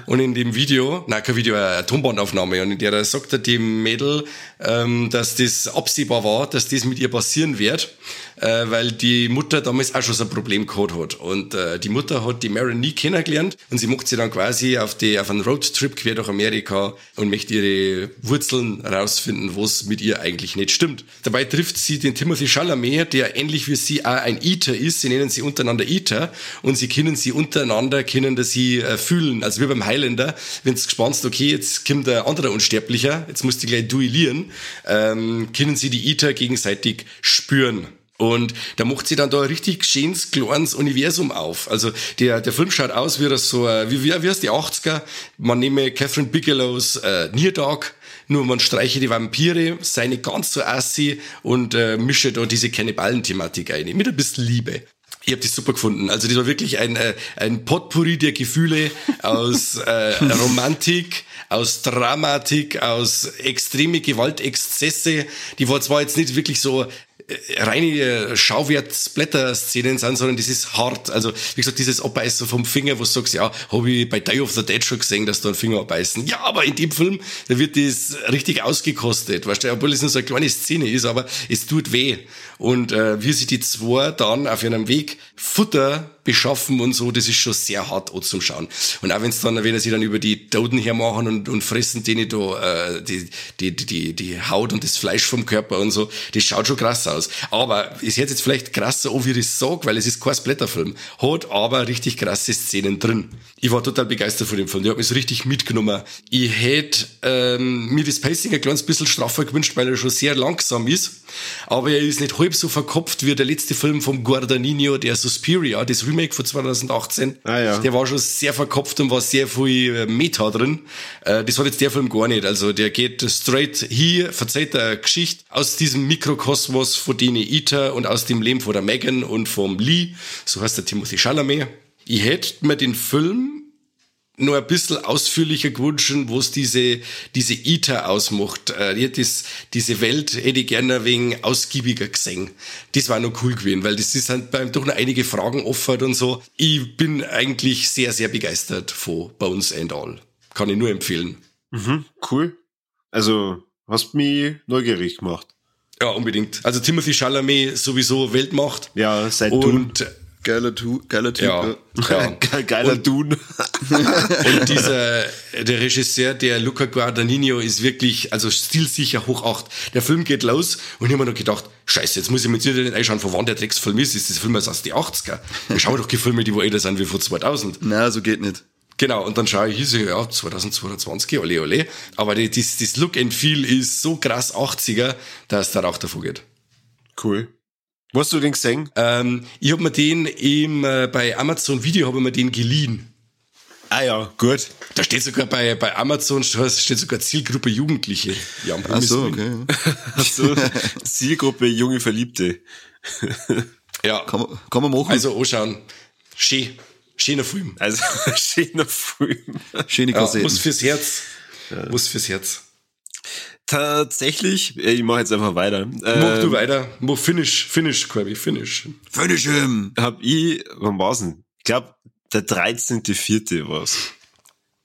Und in dem Video, nein, kein Video, eine Tonbandaufnahme, und in der sagt er dem Mädel, ähm, dass das absehbar war, dass das mit ihr passieren wird, äh, weil die Mutter damals auch schon so ein Problem gehabt hat. Und äh, die Mutter hat die Marin nie kennengelernt und sie macht sie dann quasi auf, die, auf einen Roadtrip quer durch Amerika und möchte ihre Wurzeln rausfinden, was mit ihr eigentlich nicht stimmt. Dabei trifft sie den Timothy Chalamet, der ähnlich wie sie auch ein Eater ist. Sie nennen sie untereinander Eater und sie können sie untereinander, können das sie äh, fühlen. Also wie beim Highlander, wenn du gespannst, okay, jetzt kommt ein anderer Unsterblicher, jetzt musst du gleich duellieren, ähm, können sie die Eater gegenseitig spüren. Und da macht sie dann da ein richtig schönes, kleines Universum auf. Also der, der Film schaut aus wie das so, äh, wie, wie, wie heißt die 80er? Man nehme Catherine Bigelows äh, Near Dark, nur man streiche die Vampire, sei nicht ganz so assi und äh, mische da diese Kannibalen-Thematik ein. Mit ein bisschen Liebe. Ich habe das super gefunden. Also das war wirklich ein, äh, ein Potpourri der Gefühle aus äh, Romantik, aus Dramatik, aus extreme Gewaltexzesse. Die war zwar jetzt nicht wirklich so äh, reine Schauwert-Splatter-Szenen sind, sondern das ist hart. Also, wie gesagt, dieses Abbeißen vom Finger, wo du sagst, ja, habe ich bei Day of the Dead schon gesehen, dass da einen Finger abbeißen. Ja, aber in dem Film, da wird das richtig ausgekostet. Weißt du, obwohl es nur so eine kleine Szene ist, aber es tut weh. Und äh, wie sich die zwei dann auf ihrem Weg Futter beschaffen und so, das ist schon sehr hart auch zum Schauen. Und auch wenn's dann, wenn sie dann über die Toten hermachen und, und fressen denen da äh, die, die, die, die Haut und das Fleisch vom Körper und so, das schaut schon krass aus. Aber es hört jetzt vielleicht krasser an, wie ich das sag, weil es ist kein Splatterfilm. Hat aber richtig krasse Szenen drin. Ich war total begeistert von dem Film. Der hat mich so richtig mitgenommen. Ich hätte ähm, mir das Pacing ein kleines bisschen straffer gewünscht, weil er schon sehr langsam ist. Aber er ist nicht halb so verkopft wie der letzte Film vom Guadagnino, der Suspiria, das Remake von 2018. Ah, ja. Der war schon sehr verkopft und war sehr viel äh, Meta drin. Äh, das hat jetzt der Film gar nicht. Also der geht straight hier, verzeiht eine Geschichte aus diesem Mikrokosmos von denen Eater und aus dem Leben von der Megan und vom Lee. So heißt der Timothy Chalamet. Ich hätte mir den Film nur ein bisschen ausführlicher gewünscht, wo es diese, diese ITER ausmacht. Äh, ich das, diese Welt hätte ich gerne ein wenig ausgiebiger gesehen. Das war noch cool gewesen, weil das ist halt beim doch noch einige Fragen offen und so. Ich bin eigentlich sehr, sehr begeistert von Bones and All. Kann ich nur empfehlen. Mhm, cool. Also, hast mich neugierig gemacht. Ja, unbedingt. Also Timothy Chalamet sowieso Weltmacht. Ja, seit Und Geiler, tu, geiler Typ. ja, ja. Ge- Geiler Dune. Und dieser, der Regisseur, der Luca Guadagnino, ist wirklich, also stilsicher hoch acht. Der Film geht los und ich habe mir noch gedacht, scheiße, jetzt muss ich mir jetzt nicht einschauen, von wann der Drecksfilm ist. Ist das Film aus die 80er? Wir schauen doch die Filme, die wo älter sind wie vor 2000. Na, so geht nicht. Genau, und dann schaue ich, ich, ja, 2022, ole, ole. Aber das, das Look and Feel ist so krass 80er, dass der Rauch davor geht. Cool. Wo hast du den gesehen? Ähm, ich habe mir den im, äh, bei Amazon Video habe ich mir den geliehen. Ah ja, gut. Da steht sogar bei, bei Amazon steht sogar Zielgruppe Jugendliche. Ja, Ach so, okay. So, Zielgruppe junge Verliebte. Ja, Kann man, kann man machen. also anschauen. Schön. Schöner Film. Also, schöner Film. Schöne Ja, Kassetten. muss fürs Herz. Muss fürs Herz. Tatsächlich, äh, ich mache jetzt einfach weiter. Mach Ähm, du weiter. Mach Finish, Finish, Corby, Finish. Finish him! hab ich, wann war's denn? Ich glaube, der 13.4. war's.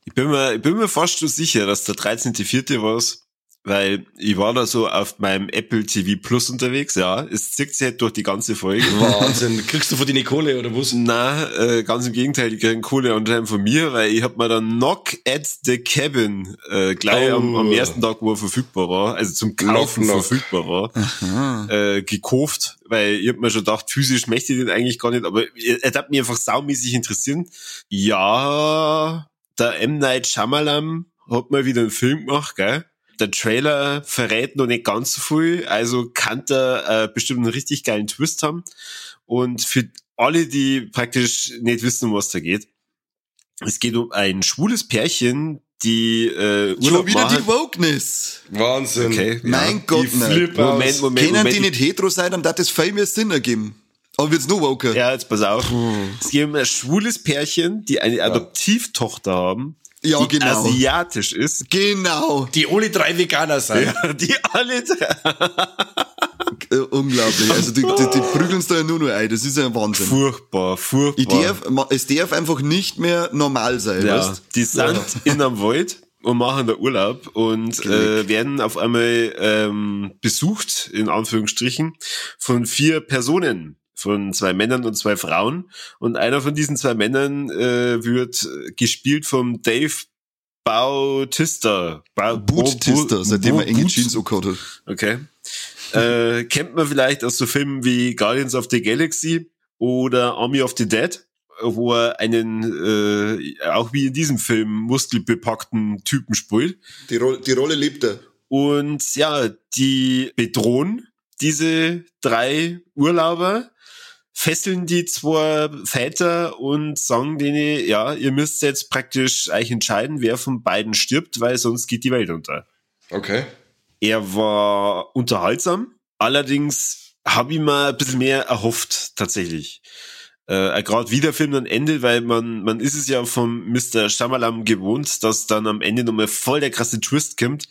Ich bin mir, ich bin mir fast so sicher, dass der 13.4. war's, weil ich war da so auf meinem Apple TV Plus unterwegs, ja. Es zieht sich halt durch die ganze Folge. Wahnsinn. Kriegst du von die Kohle oder was? Na, äh, ganz im Gegenteil, die kriegen Kohle anscheinend von mir, weil ich hab mir dann Knock at the Cabin äh, gleich Oh. am, am ersten Tag, wo er verfügbar war, also zum Kaufen Knock, verfügbar war, äh, gekauft, weil ich hab mir schon gedacht, physisch möchte ich den eigentlich gar nicht, aber er, er hat mich einfach saumäßig interessieren. Ja, der M. Night Shyamalan hat mal wieder einen Film gemacht, gell? Der Trailer verrät noch nicht ganz so viel, also kann der äh, bestimmt einen richtig geilen Twist haben. Und für alle, die praktisch nicht wissen, um was da geht, es geht um ein schwules Pärchen, die äh, Schon Urlaub wieder machen. die Wokeness. Wahnsinn. Okay, Mein ja. Gott, flipp Moment, aus. Moment, Können Moment. die nicht hetero sein, dann darf das viel mehr Sinn ergeben. Aber wird's noch woker? Ja, jetzt pass auf. Es geht um ein schwules Pärchen, die eine Adoptivtochter haben, Ja, die genau. asiatisch ist. Genau. Die alle drei Veganer sein. Die alle Äh, unglaublich. Also die, die, die prügeln da ja nur noch ein. Das ist ja ein Wahnsinn. furchtbar, furchtbar. Ich darf, es darf einfach nicht mehr normal sein, Ja, weißt? die sind in einem Wald und machen da Urlaub und äh, werden auf einmal ähm, besucht, in Anführungsstrichen, von vier Personen, von zwei Männern und zwei Frauen. Und einer von diesen zwei Männern äh, wird gespielt vom Dave Bautista. Ba Boottister, seitdem er enge Jeans hat. Okay. äh, kennt man vielleicht aus so Filmen wie Guardians of the Galaxy oder Army of the Dead, wo er einen, äh, auch wie in diesem Film, muskelbepackten Typen spielt. Die, Ro die Rolle lebt er. Und ja, die bedrohen diese drei Urlauber, fesseln die zwei Väter und sagen denen, ja, ihr müsst jetzt praktisch euch entscheiden, wer von beiden stirbt, weil sonst geht die Welt unter. Okay. Er war unterhaltsam, allerdings habe ich mal ein bisschen mehr erhofft, tatsächlich. Äh, Gerade wie der Film dann endet, weil man, man ist es ja vom Mr. Shyamalan gewohnt, dass dann am Ende nochmal voll der krasse Twist kommt.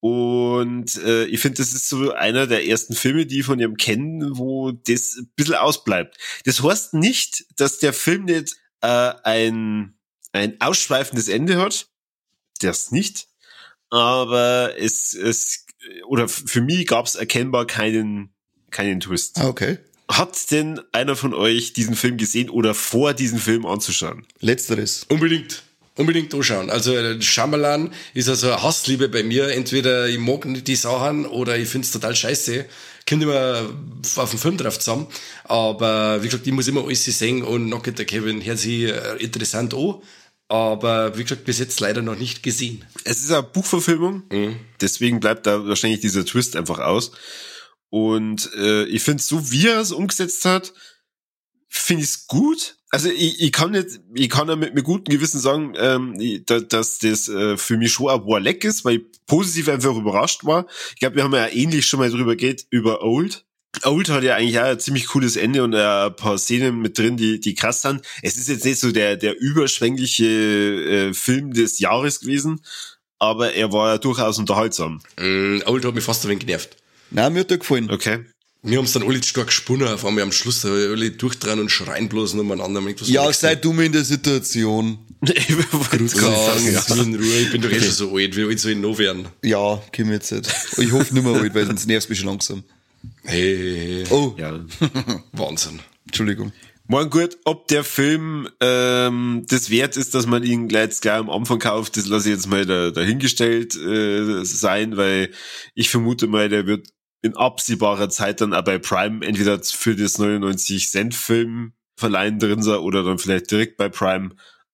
Und äh, ich finde, das ist so einer der ersten Filme, die ich von ihm kennen, wo das ein bisschen ausbleibt. Das heißt nicht, dass der Film nicht äh, ein, ein ausschweifendes Ende hat. Das nicht aber es, es oder für mich gab es erkennbar keinen, keinen Twist. Ah, okay. Hat denn einer von euch diesen Film gesehen oder vor, diesen Film anzuschauen? Letzteres. Unbedingt. Unbedingt anschauen. Also äh, Shyamalan ist also eine Hassliebe bei mir. Entweder ich mag nicht die Sachen oder ich find's total scheiße. Kommt immer auf den Film drauf zusammen. Aber wie gesagt, ich muss immer alles sehen und Knock the Kevin hört sich äh, interessant an. Aber wie gesagt, bis jetzt leider noch nicht gesehen. Es ist eine Buchverfilmung, deswegen bleibt da wahrscheinlich dieser Twist einfach aus. Und äh, ich finde, so wie er es umgesetzt hat, finde ich es gut. Also ich, ich kann nicht, ich kann ja mit, mit gutem Gewissen sagen, ähm, ich- da, dass das äh, für mich schon ein Warleck ist, weil ich positiv einfach überrascht war. Ich glaube, wir haben ja ähnlich schon mal drüber geht, über Old. Old hat ja eigentlich auch ein ziemlich cooles Ende und ein paar Szenen mit drin, die, die krass sind. Es ist jetzt nicht so der, der überschwängliche äh, Film des Jahres gewesen, aber er war ja durchaus unterhaltsam. Mm, Old hat mich fast ein wenig genervt. Nein, mir hat der gefallen. Okay. Wir haben es dann alle stark gesponnen, auf einmal am Schluss alle durchdrehen und schreien bloß umeinander. Ja, sei dumm in der sagen? ich wollte Ja, sagen, in Ruhe, ich bin doch eh schon so alt, wie alt soll ich noch werden? Ja, komm jetzt nicht. Ich hoffe nicht mehr alt, weil sonst nervst du mich schon langsam. Hey, hey, hey. Oh, ja. Wahnsinn. Entschuldigung. Morgen gut, ob der Film ähm, das wert ist, dass man ihn gleich gleich am Anfang kauft, das lasse ich jetzt mal da, dahingestellt äh, sein, weil ich vermute mal, der wird in absehbarer Zeit dann auch bei Prime entweder für das 99 Cent Film verleihen drin sein oder dann vielleicht direkt bei Prime.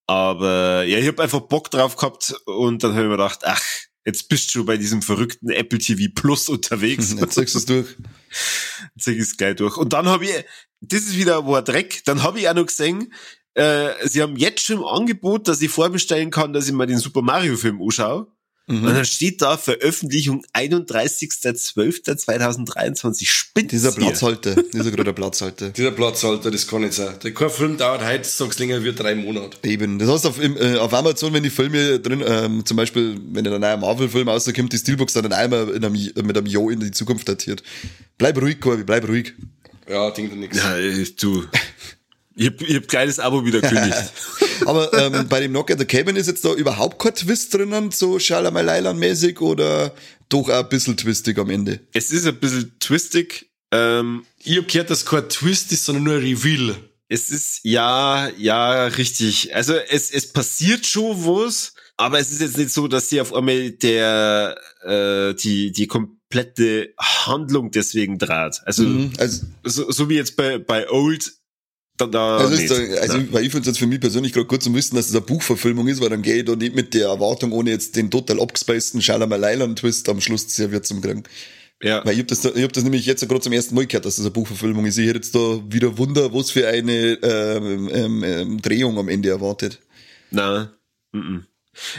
Aber ja, ich habe einfach Bock drauf gehabt und dann habe ich mir gedacht, ach, jetzt bist du bei diesem verrückten Apple TV Plus unterwegs. Jetzt sagst du es durch. Zeig ich's gleich durch. Und dann habe ich, das ist wieder ein Dreck, dann habe ich auch noch gesehen, äh, sie haben jetzt schon im Angebot, dass ich vorbestellen kann, dass ich mal den Super Mario Film anschaue. Und dann steht da Veröffentlichung 31.12.2023. Spitz. Dieser hier. Platzhalter. Dieser gerade Platzhalter. Dieser Platzhalter, das kann nicht sein. Der kein Film dauert heute, sag's länger wie drei Monate. Eben. Das heißt, auf, äh, auf Amazon, wenn die Filme drin, ähm, zum Beispiel, wenn ein neuer Marvel-Film rauskommt, die Steelbox dann einmal in einem, mit einem Jo in die Zukunft datiert. Bleib ruhig, Corby, bleib ruhig. Ja, Ding da nix. Ja, äh, du. Ich hab, ich hab kleines Abo wieder gekündigt. Aber ähm, bei dem Nokia the Cabin ist jetzt da überhaupt kein Twist drinnen, so Schalamalailan-mäßig oder doch auch ein bisschen twistig am Ende? es ist ein bisschen twistig. Ähm, Ich hab gehört, dass kein Twist ist, sondern nur ein Reveal. Es ist, ja, ja, richtig. Also es, es passiert schon was, aber es ist jetzt nicht so, dass sie auf einmal der, äh, die, die komplette Handlung deswegen draht. Also, Mhm. Also, so, so wie jetzt bei, bei Old, da, da also, nicht. da, also Nein. weil ich finde es jetzt für mich persönlich gerade gut zu wissen, dass es eine Buchverfilmung ist, weil dann gehe ich da nicht mit der Erwartung, ohne jetzt den total abgespaceden Schalamalailan-Twist am Schluss serviert zum kriegen. ja. Weil ich hab das, ich hab das nämlich jetzt gerade zum ersten Mal gehört, dass das eine Buchverfilmung ist. Ich hätte jetzt da wieder Wunder, was für eine ähm, ähm, ähm, Drehung am Ende erwartet. Na, mhm.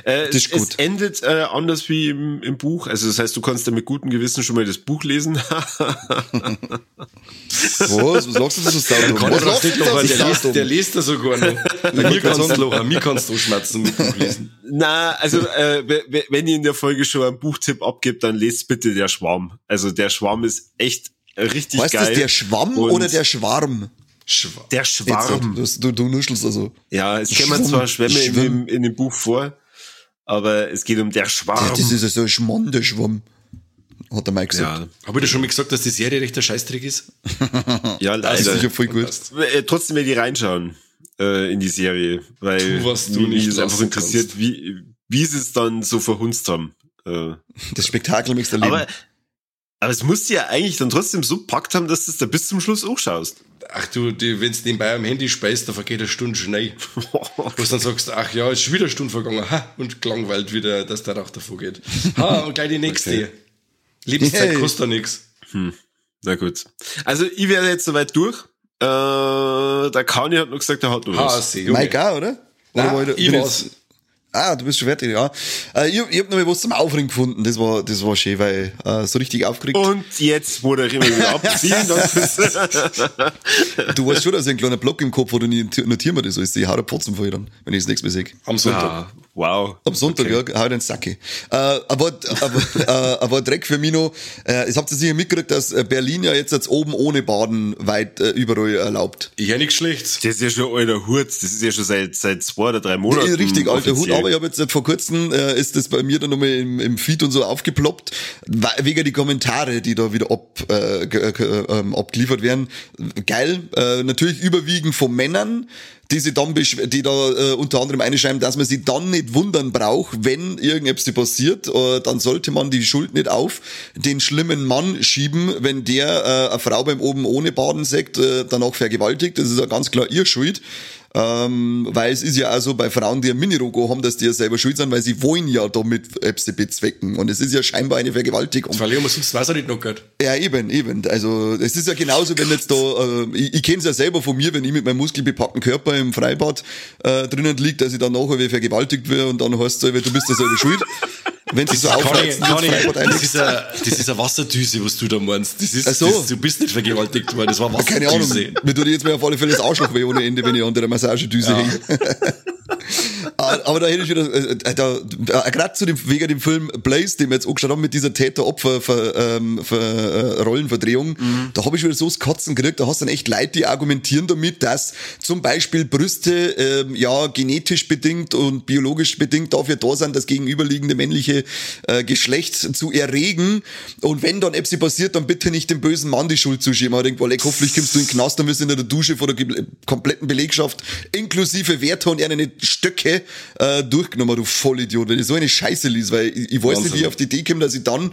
Äh, Das ist gut. es endet äh, anders wie im, im Buch. Also das heißt, du kannst da mit gutem Gewissen schon mal das Buch lesen. Was? Was lachst du da so Was er lachst das du da noch, so der, liest, sauer? der liest da sogar noch. Mir kannst du mir kannst du schmerzen mit Buch lesen. Na, also äh, wenn ihr in der Folge schon einen Buchtipp abgibt, dann lest bitte der Schwarm. Also der Schwarm ist echt richtig Weißt du, geil. das der Schwamm Und oder der Schwarm? Schwa der Jetzt, Schwarm? Du, du, du nuschelst also. Ja, es kämen zwar Schwämme in dem, in dem Buch vor, aber es geht um der Schwarm. Das ist ja so ein Schmann, der Schwamm. Hat der Mike gesagt. ja, Habe ich dir schon mal gesagt, dass die Serie recht der Scheißdreck ist? ja, Das ist leider. sicher voll gut. Äh, Trotzdem werde ich reinschauen äh, in die Serie, weil Tu, was du mich nicht es einfach interessiert, wie, wie sie es dann so verhunzt haben. Äh, Das Spektakel möchtest du erleben. aber, aber es muss ja eigentlich dann trotzdem so packt haben, dass du es da bis zum Schluss auch schaust. Ach du, wenn du nebenbei am Handy speist, da vergeht eine Stunde schnell. Wo du dann sagst, ach ja, ist schon wieder eine Stunde vergangen. Ha, und gelangweilt wieder, dass der Rauch davor geht. Ha, und gleich die nächste. Okay. Lebenszeit Hey. kostet ja nix. Na gut. Also ich werde jetzt soweit durch. Äh, der Kani hat noch gesagt, er hat noch was. HSC, Junge. Mike auch, oder? Nein, war ich bin war's. Ah, du bist schon fertig, ja. Äh, ich, ich hab noch mal was zum Aufregen gefunden. Das war, das war schön, weil äh, so richtig aufgeregt. Und jetzt moderieren wir wieder ab. Vielen Dank fürs Du weißt schon, dass ich einen kleinen Block im Kopf, wo du nicht notieren mir das alles. Ich hau da Potzen vor dann, wenn ich das nächste Mal sehe. Am Sonntag. ah, Wow. Am Sonntag, Okay. ja, hau den Sacke. Äh, aber, aber, äh, aber Dreck für mich noch, äh, es habt ihr sicher mitgekriegt, dass äh, Berlin ja jetzt, jetzt oben ohne Baden weit äh, überall erlaubt. Ich ja nichts Schlechtes. Das ist ja schon alter Hut. Das ist ja schon seit, seit zwei oder drei Monaten. Richtig alter Hut, offiziell. aber ich habe jetzt vor kurzem, äh, ist das bei mir dann nochmal im, im Feed und so aufgeploppt, wegen die Kommentare, die da wieder ab, äh, ge- ge- ähm, abgeliefert werden. Geil, äh, natürlich überwiegend von Männern, die sie dann, die da äh, unter anderem einschreiben, dass man sich dann nicht wundern braucht, wenn irgendetwas passiert, äh, dann sollte man die Schuld nicht auf den schlimmen Mann schieben, wenn der äh, eine Frau beim oben ohne Baden sagt, äh, danach vergewaltigt. Das ist ja ganz klar ihr Schuld. Ähm, weil es ist ja auch so bei Frauen, die ein Minirogo haben, dass die ja selber schuld sind, weil sie wollen ja damit etwas bezwecken. Und es ist ja scheinbar eine Vergewaltigung. Ich mir sonst weiß er nicht noch geht. Ja, eben, eben. Also es ist ja genauso, wenn jetzt da, äh, ich, ich kenne es ja selber von mir, wenn ich mit meinem muskelbepackten Körper im Freibad äh, drinnen liegt, dass ich dann nachher vergewaltigt werde und dann heißt es, du bist ja selber schuld. Wenn sie so Conny, aufreizen, Conny, Frankfurt das, ist eine, das ist eine Wasserdüse, was du da meinst. Das ist, Ach so. das, du bist nicht vergewaltigt worden, das war Keine Ahnung. Wasserdüse. Mir tut jetzt mal auf alle Fälle das Arschloch weh ohne Ende, wenn ich an der Massagedüse Ja. hänge. Ah, Aber da hätte ich wieder, äh, da, da, gerade zu dem, wegen dem Film Blaze, den wir jetzt angeschaut haben, mit dieser Täter-Opfer, ver, ähm, äh, Rollenverdrehung, Mhm. da habe ich wieder so das Kotzen gekriegt, da hast du dann echt Leute, die argumentieren damit, dass zum Beispiel Brüste, ähm, ja, genetisch bedingt und biologisch bedingt dafür da sind, das gegenüberliegende männliche äh, Geschlecht zu erregen. Und wenn dann etwas passiert, dann bitte nicht dem bösen Mann die Schuld zuschieben. Aber ich denke, Leck, hoffentlich kommst du in den Knast, dann wirst du in der Dusche vor der kompletten Belegschaft inklusive Wärter und eine Stöcke äh, durchgenommen, du Vollidiot, wenn ich so eine Scheiße liest, weil ich, ich weiß nicht, wie ich auf die Idee komme, dass ich dann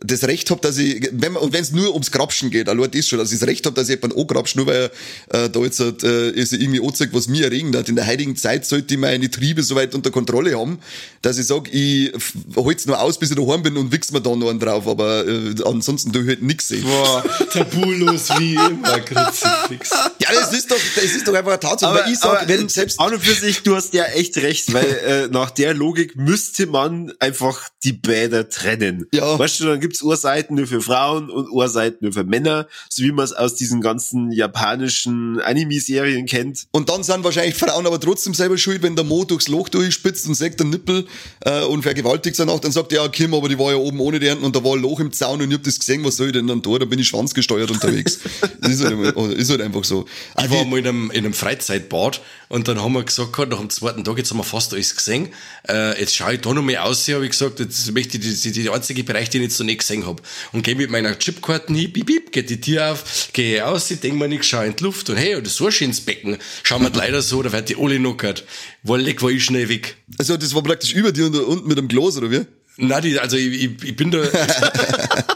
das Recht habe, dass ich, wenn man, und wenn es nur ums Grapschen geht, allein das schon, dass ich das Recht habe, dass ich jemanden angrapsche, nur weil er äh, da jetzt äh, ist irgendwie anzeigt, was mir erregen hat. In der heutigen Zeit sollte ich meine Triebe so weit unter Kontrolle haben, dass ich sage, ich f- hol's nur aus, bis ich daheim bin und wichs mir dann noch einen drauf, aber äh, ansonsten tu ich halt nix sehen. Boah, tabulos wie immer, Kruzifix. Ja, das ist doch, das ist doch einfach eine Tatsache, weil ich sag, wenn selbst, An und für sich, du hast ja echt recht, weil äh, nach der Logik müsste man einfach die Bäder trennen. Ja. Weißt du, dann gibt's Ohrseiten nur für Frauen und Ohrseiten nur für Männer, so wie man es aus diesen ganzen japanischen Anime-Serien kennt. Und dann sind wahrscheinlich Frauen aber trotzdem selber schuld, wenn der Mo durchs Loch durchspitzt und sagt der Nippel äh, und vergewaltigt danach, dann sagt er, ja Kim, aber die war ja oben ohne die und da war ein Loch im Zaun und ich hab das gesehen, was soll ich denn dann da? Da bin ich schwanzgesteuert unterwegs. das ist halt, immer- ist halt einfach so. Ich war mal in einem, in einem Freizeitbad und dann haben wir gesagt, nach dem zweiten Tag, jetzt haben wir fast alles gesehen, äh, jetzt schaue ich da noch mal aus, habe ich gesagt, jetzt möchte ich, ist der einzige Bereich, den ich jetzt noch nicht gesehen habe. Und gehe mit meiner Chipkarten hin, bip, bip, geht die Tür auf, gehe aus, ich denke mir nichts, schaue in die Luft und hey, das ist so ein schönes Becken. Schauen wir leider so, da wird die alle knockert. War leck, war ich schnell weg. Also das war praktisch über dir und unten mit dem Glas, oder wie? Nein, die, also ich, ich, ich bin da,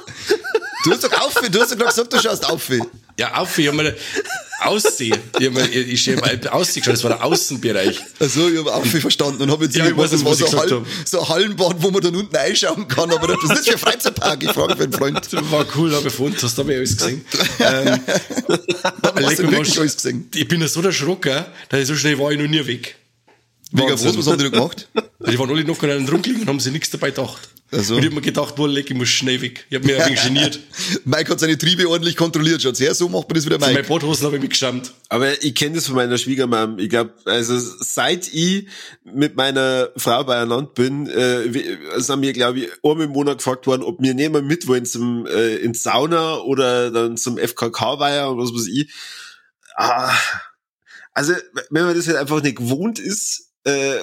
Du hast doch auf, du hast doch gerade gesagt, du schaust auf. ja, auf, ich habe mir Aussehen, ich habe mir, ich, ich habe Aussehen geschaut, das war der Außenbereich. Also ich habe auf verstanden und habe jetzt Ja, ich weiß das nicht, war was so, ich ein gesagt Hall, so ein Hallenbad, wo man dann unten einschauen kann, aber das ist für Freizeitpark, ich frage für einen Freund. Das war cool, habe ich gefunden, hast du aber alles gesehen. ähm, Hast du wirklich alles gesehen? Ich bin ja so erschrocken, dass ich so schnell war ich noch nie weg. Mega Wahnsinn. was, was haben die da gemacht? Die waren alle noch gerade rumgelegen und haben sich nichts dabei gedacht. Ach so. Und ich habe mir gedacht, boah, leck, ich muss schnell weg. Ich habe mich ein wenig geniert. Mike hat seine Triebe ordentlich kontrolliert. Schaut's her, so macht man das wieder, Meine Mike. Badhosen habe ich mich geschämt. Aber ich kenne das von meiner Schwiegermam. Ich glaube, also seit ich mit meiner Frau beieinander bin, äh, sind wir, glaube ich, einmal im Monat gefragt worden, ob wir nicht mal mit wollen zum äh, ins Sauna oder dann zum FKK-Weiher und was weiß ich. Ah, also, wenn man das halt einfach nicht gewohnt ist, äh,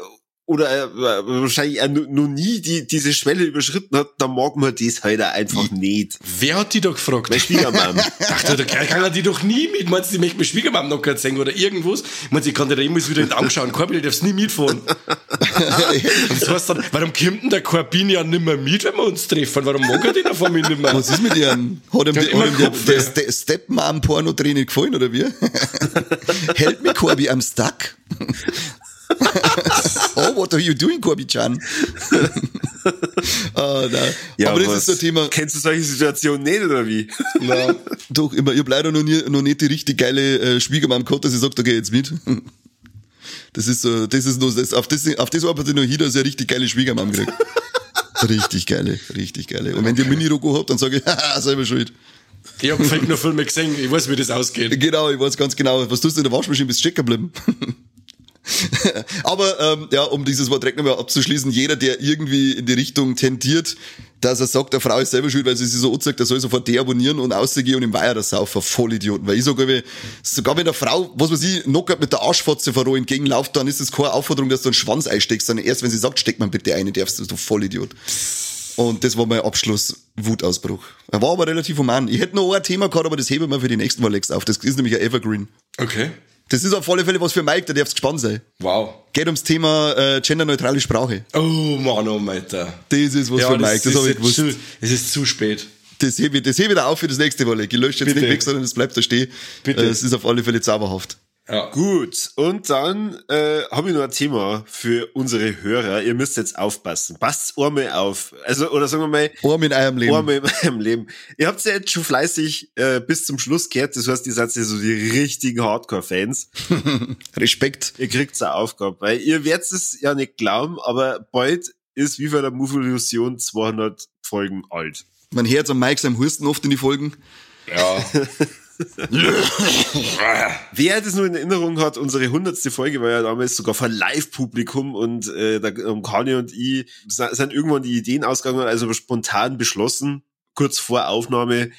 oder äh, wahrscheinlich auch noch nie die, diese Schwelle überschritten hat, dann mag man das halt auch einfach nicht. Wer hat die da gefragt? Meine Schwiegermam. Dachte, da kann er die doch nie mit. Meinst du, die möchte meine Schwiegermama noch gerade singen oder irgendwas? Meinst du, ich kann dir da immer wieder in den anschauen. Korbi, du darfst nie mitfahren. Und das heißt dann, warum kommt denn der Corbin ja nicht mehr mit, wenn wir uns treffen? Warum mag er den auf einmal nicht mehr? Was ist mit ihrem? Hat ihm, Der der, der, der, ja. Ste Stepmom-Porno-Dreh nicht gefallen, oder wie? Hält mich Corby am Stuck? oh, what are you doing, Corby-chan? ah, nein. Ja, Aber das was? ist ein Thema. Kennst du solche Situationen nicht, oder wie? Na, doch, immer, ich hab leider noch, nie, noch nicht die richtig geile äh, Schwiegermam gehabt, dass ich sag, da geh jetzt mit. Das ist so, das ist nur, das, auf das, auf das arbeite ich noch hin, dass ich eine richtig geile Schwiegermam krieg. Richtig geile, richtig geile. Und wenn die Mini-Rogo habt, dann sage ich, haha, selber schuld. Ich habe vielleicht noch Filme gesehen, ich weiß, wie das ausgeht. Genau, ich weiß ganz genau, was tust du in der Waschmaschine, bist stecken geblieben. Aber ähm, ja, um dieses Wort direkt nochmal abzuschließen, jeder, der irgendwie in die Richtung tendiert, dass er sagt, der Frau ist selber schuld, weil sie sich so anzeigt, der soll sofort deabonnieren und rausgehen und im Weiher das saufen. Vollidioten. Weil ich sage, sogar wenn eine Frau, was weiß ich, knockert mit der Arschfotze vor entgegenläuft, dann ist das keine Aufforderung, dass du einen Schwanz einsteckst, sondern erst wenn sie sagt, steck man bitte ein, darfst du, du Vollidiot. Und das war mein Abschluss-Wutausbruch. Er war aber relativ human. Ich hätte noch ein Thema gehabt, aber das heben wir für die nächsten Mal auf. Das ist nämlich ein Evergreen. Okay. Das ist auf alle Fälle was für Mike, der darf's gespannt sein. Wow. Geht ums Thema äh, genderneutrale Sprache. Oh Mann, oh Alter. Das ist was für Mike, das, habe ich gewusst. zu, es ist zu spät. Das hebe ich, das hebe ich da auf für das nächste Mal. Ich lösche jetzt Bitte. nicht weg, sondern es bleibt da stehen. Bitte. Äh, Es ist auf alle Fälle zauberhaft. Ja. Gut, und dann äh, habe ich noch ein Thema für unsere Hörer. Ihr müsst jetzt aufpassen. Passt einmal auf. Also, oder sagen wir mal, Arm in eurem Leben. einmal in meinem Leben. Ihr habt ja jetzt schon fleißig äh, bis zum Schluss gehört. Das heißt, ihr seid ja so die richtigen Hardcore-Fans. Respekt. Ihr kriegt eine Aufgabe, weil ihr werdet es ja nicht glauben, aber bald ist wie für der Movie Illusion 200 Folgen alt. Man hört am Mike seinem Husten oft in die Folgen. Ja. Wer das nur in Erinnerung hat, unsere hundertste Folge war ja damals sogar vor Live-Publikum und äh, da um Kanye und ich sind irgendwann die Ideen ausgegangen, also spontan beschlossen, kurz vor Aufnahme,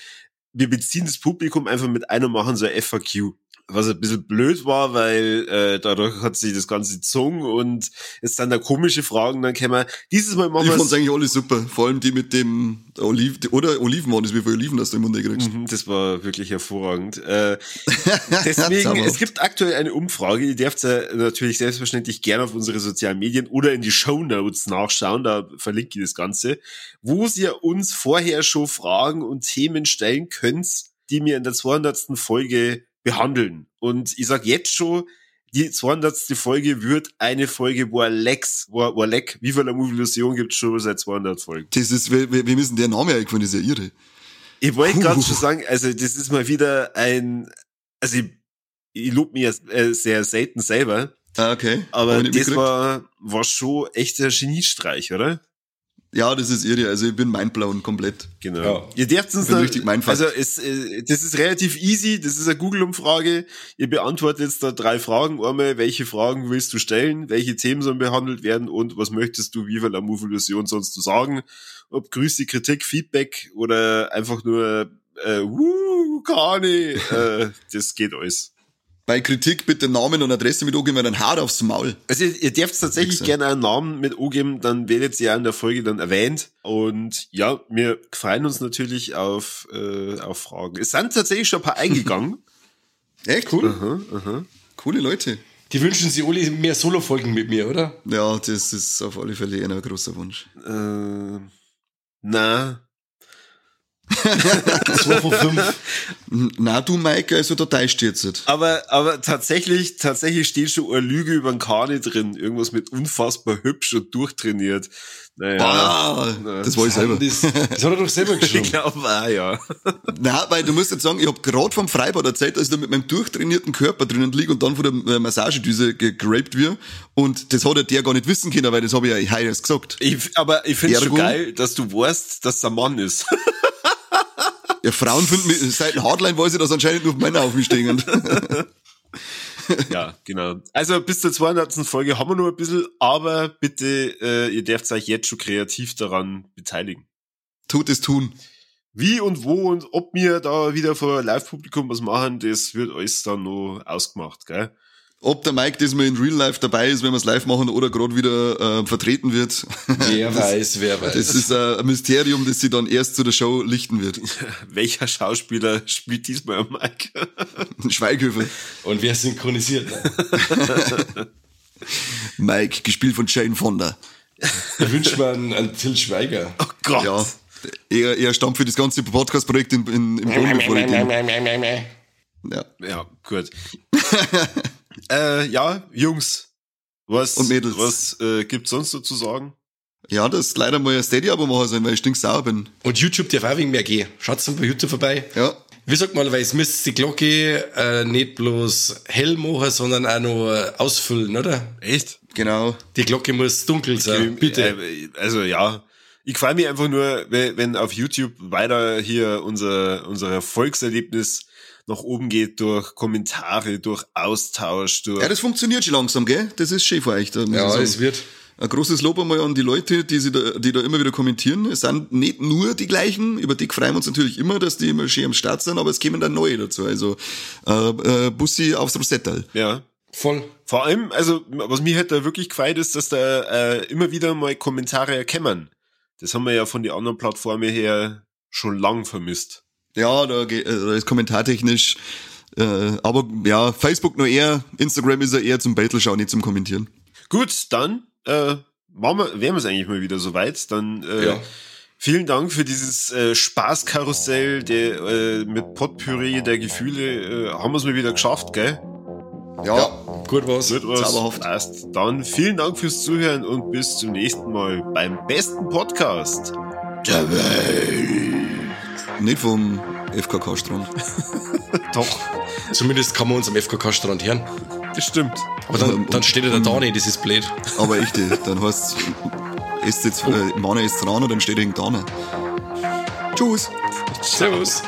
wir beziehen das Publikum einfach mit einer machen so ein FAQ was ein bisschen blöd war, weil äh, dadurch hat sich das Ganze gezogen und jetzt dann da komische Fragen dann kämen. Dieses Mal machen Ich wir fand's eigentlich alle super. Vor allem die mit dem Oliv oder Oliven waren das, wie viele Oliven dass du im Mund kriegst. Mhm, Das war wirklich hervorragend. Äh, deswegen, es gibt aktuell eine Umfrage, ihr dürft ja natürlich selbstverständlich gerne auf unsere sozialen Medien oder in die Show Notes nachschauen, da verlinke ich das Ganze, wo ihr uns vorher schon Fragen und Themen stellen könnt, die mir in der 200. Folge behandeln. Und ich sag jetzt schon, die 200. Folge wird eine Folge, wo Alex, wo, wo Alec, wie viel Illusion gibt schon seit 200 Folgen. Das ist, wie, wie müssen der Name eingefallen, das ist ja irre. Ich wollte gerade schon sagen, also das ist mal wieder ein, also ich, ich lob mir äh, sehr selten selber, Ah, okay. aber das war, war schon echt ein Geniestreich, oder? Ja, das ist irre. Also ich bin mindblown komplett. Genau. Ja. Ihr dürft uns da, richtig also es, äh, das ist relativ easy, das ist eine Google-Umfrage. Ihr beantwortet jetzt da drei Fragen. Einmal, welche Fragen willst du stellen? Welche Themen sollen behandelt werden? Und was möchtest du, wie viel der Move-Illusion sonst du sagen? Ob Grüße, Kritik, Feedback oder einfach nur, äh, wuh, Kani, äh, das geht alles. Bei Kritik bitte Namen und Adresse mit angeben, weil dann haut aufs Maul. Also ihr, ihr dürft tatsächlich gerne einen Namen mit angeben, dann werdet ihr ja in der Folge dann erwähnt. Und ja, wir freuen uns natürlich auf, äh, auf Fragen. Es sind tatsächlich schon ein paar eingegangen. Echt cool. aha, aha. Coole Leute. Die wünschen sich alle mehr Solo-Folgen mit mir, oder? Ja, das ist auf alle Fälle ein großer Wunsch. Äh, na, Zwei von fünf. N- Na, du, Mike, also da täuscht jetzt. aber, aber tatsächlich, tatsächlich steht schon eine Lüge über den Kani drin. Irgendwas mit unfassbar hübsch und durchtrainiert. Naja. Ah, na. das war ich selber. Das, das hat er doch selber Ich geschrieben. glaube, ah, ja. Na, weil du musst jetzt sagen, ich hab gerade vom Freibad erzählt, dass ich da mit meinem durchtrainierten Körper drinnen liege und dann von der äh, Massagedüse gegrapt wird. Und das hat ja der gar nicht wissen können, weil das habe ich ja heute erst gesagt. Ich, aber ich finde schon Ergo? geil, dass du weißt, dass der Mann ist. Ja, Frauen finden seit dem Hardline weiß ich, dass anscheinend nur Männer auf mich stehen. Ja, genau. Also bis zur 200. Folge haben wir noch ein bisschen, aber bitte, äh, ihr dürft euch jetzt schon kreativ daran beteiligen. Tut es tun. Wie und wo und ob wir da wieder vor Live-Publikum was machen, das wird alles dann noch ausgemacht, gell? Ob der Mike diesmal in Real Life dabei ist, wenn wir es live machen oder gerade wieder äh, vertreten wird. Wer weiß, wer weiß. Das ist ein Mysterium, das sie dann erst zu der Show lichten wird. Welcher Schauspieler spielt diesmal am Mike? Schweighöfer. Und wer synchronisiert? Ne? Mike, gespielt von Jane Fonda. Da wünscht man einen Till Schweiger. Oh Gott. Ja, er, er stammt für das ganze Podcast-Projekt in, in, im Grunde vor. Ja. Ja, gut. Äh, ja, Jungs. Was, Und Mädels. was äh, gibt's sonst noch zu sagen? ja, das leider mal ein Steady-Abo machen sollen, weil ich stinksauer bin. Und YouTube darf auch wegen mehr gehen. Schaut's mal bei YouTube vorbei. Ja. Wie sagt man, weil es müsst die Glocke äh, nicht bloß hell machen, sondern auch noch ausfüllen, oder? Echt? Genau. Die Glocke muss dunkel sein. Bitte. Äh, also ja. Ich freue mich einfach nur, wenn wenn auf YouTube weiter hier unser, unser Erfolgserlebnis nach oben geht durch Kommentare, durch Austausch, durch. Ja, das funktioniert schon langsam, gell? Das ist schön für euch. Da ja, es wird. Ein großes Lob einmal an die Leute, die, sie da, die da immer wieder kommentieren. Es sind nicht nur die gleichen, über die freuen wir uns natürlich immer, dass die immer schön am Start sind, aber es kämen dann neue dazu. Also äh, äh, Bussi aufs Rosettal. ja. Voll. Vor allem, also was mir halt da wirklich gefällt, ist, dass da äh, immer wieder mal Kommentare erkennen. Das haben wir ja von den anderen Plattformen her schon lang vermisst. Ja, da, ge- äh, da ist kommentartechnisch, äh, aber ja, Facebook nur eher, Instagram ist ja eher zum Battleschauen, nicht zum Kommentieren. Gut, dann äh, machen wir, wären wir es eigentlich mal wieder soweit. Dann äh, Ja. vielen Dank für dieses äh, Spaßkarussell der, äh, mit Potpourri der Gefühle. Äh, haben wir es mal wieder geschafft, gell? Ja, Gut was. Wird was. Zauberhaft. Passt. Dann vielen Dank fürs Zuhören und bis zum nächsten Mal beim besten Podcast der Welt. Nicht vom FKK-Strand. Doch, Zumindest kann man uns am FKK-Strand hören. das stimmt. Aber dann, Ähm, dann steht ja der Dani, das ist blöd. Aber echte, dann heißt esst jetzt, äh, Mana ist dran und dann steht er da. Tschüss. Servus.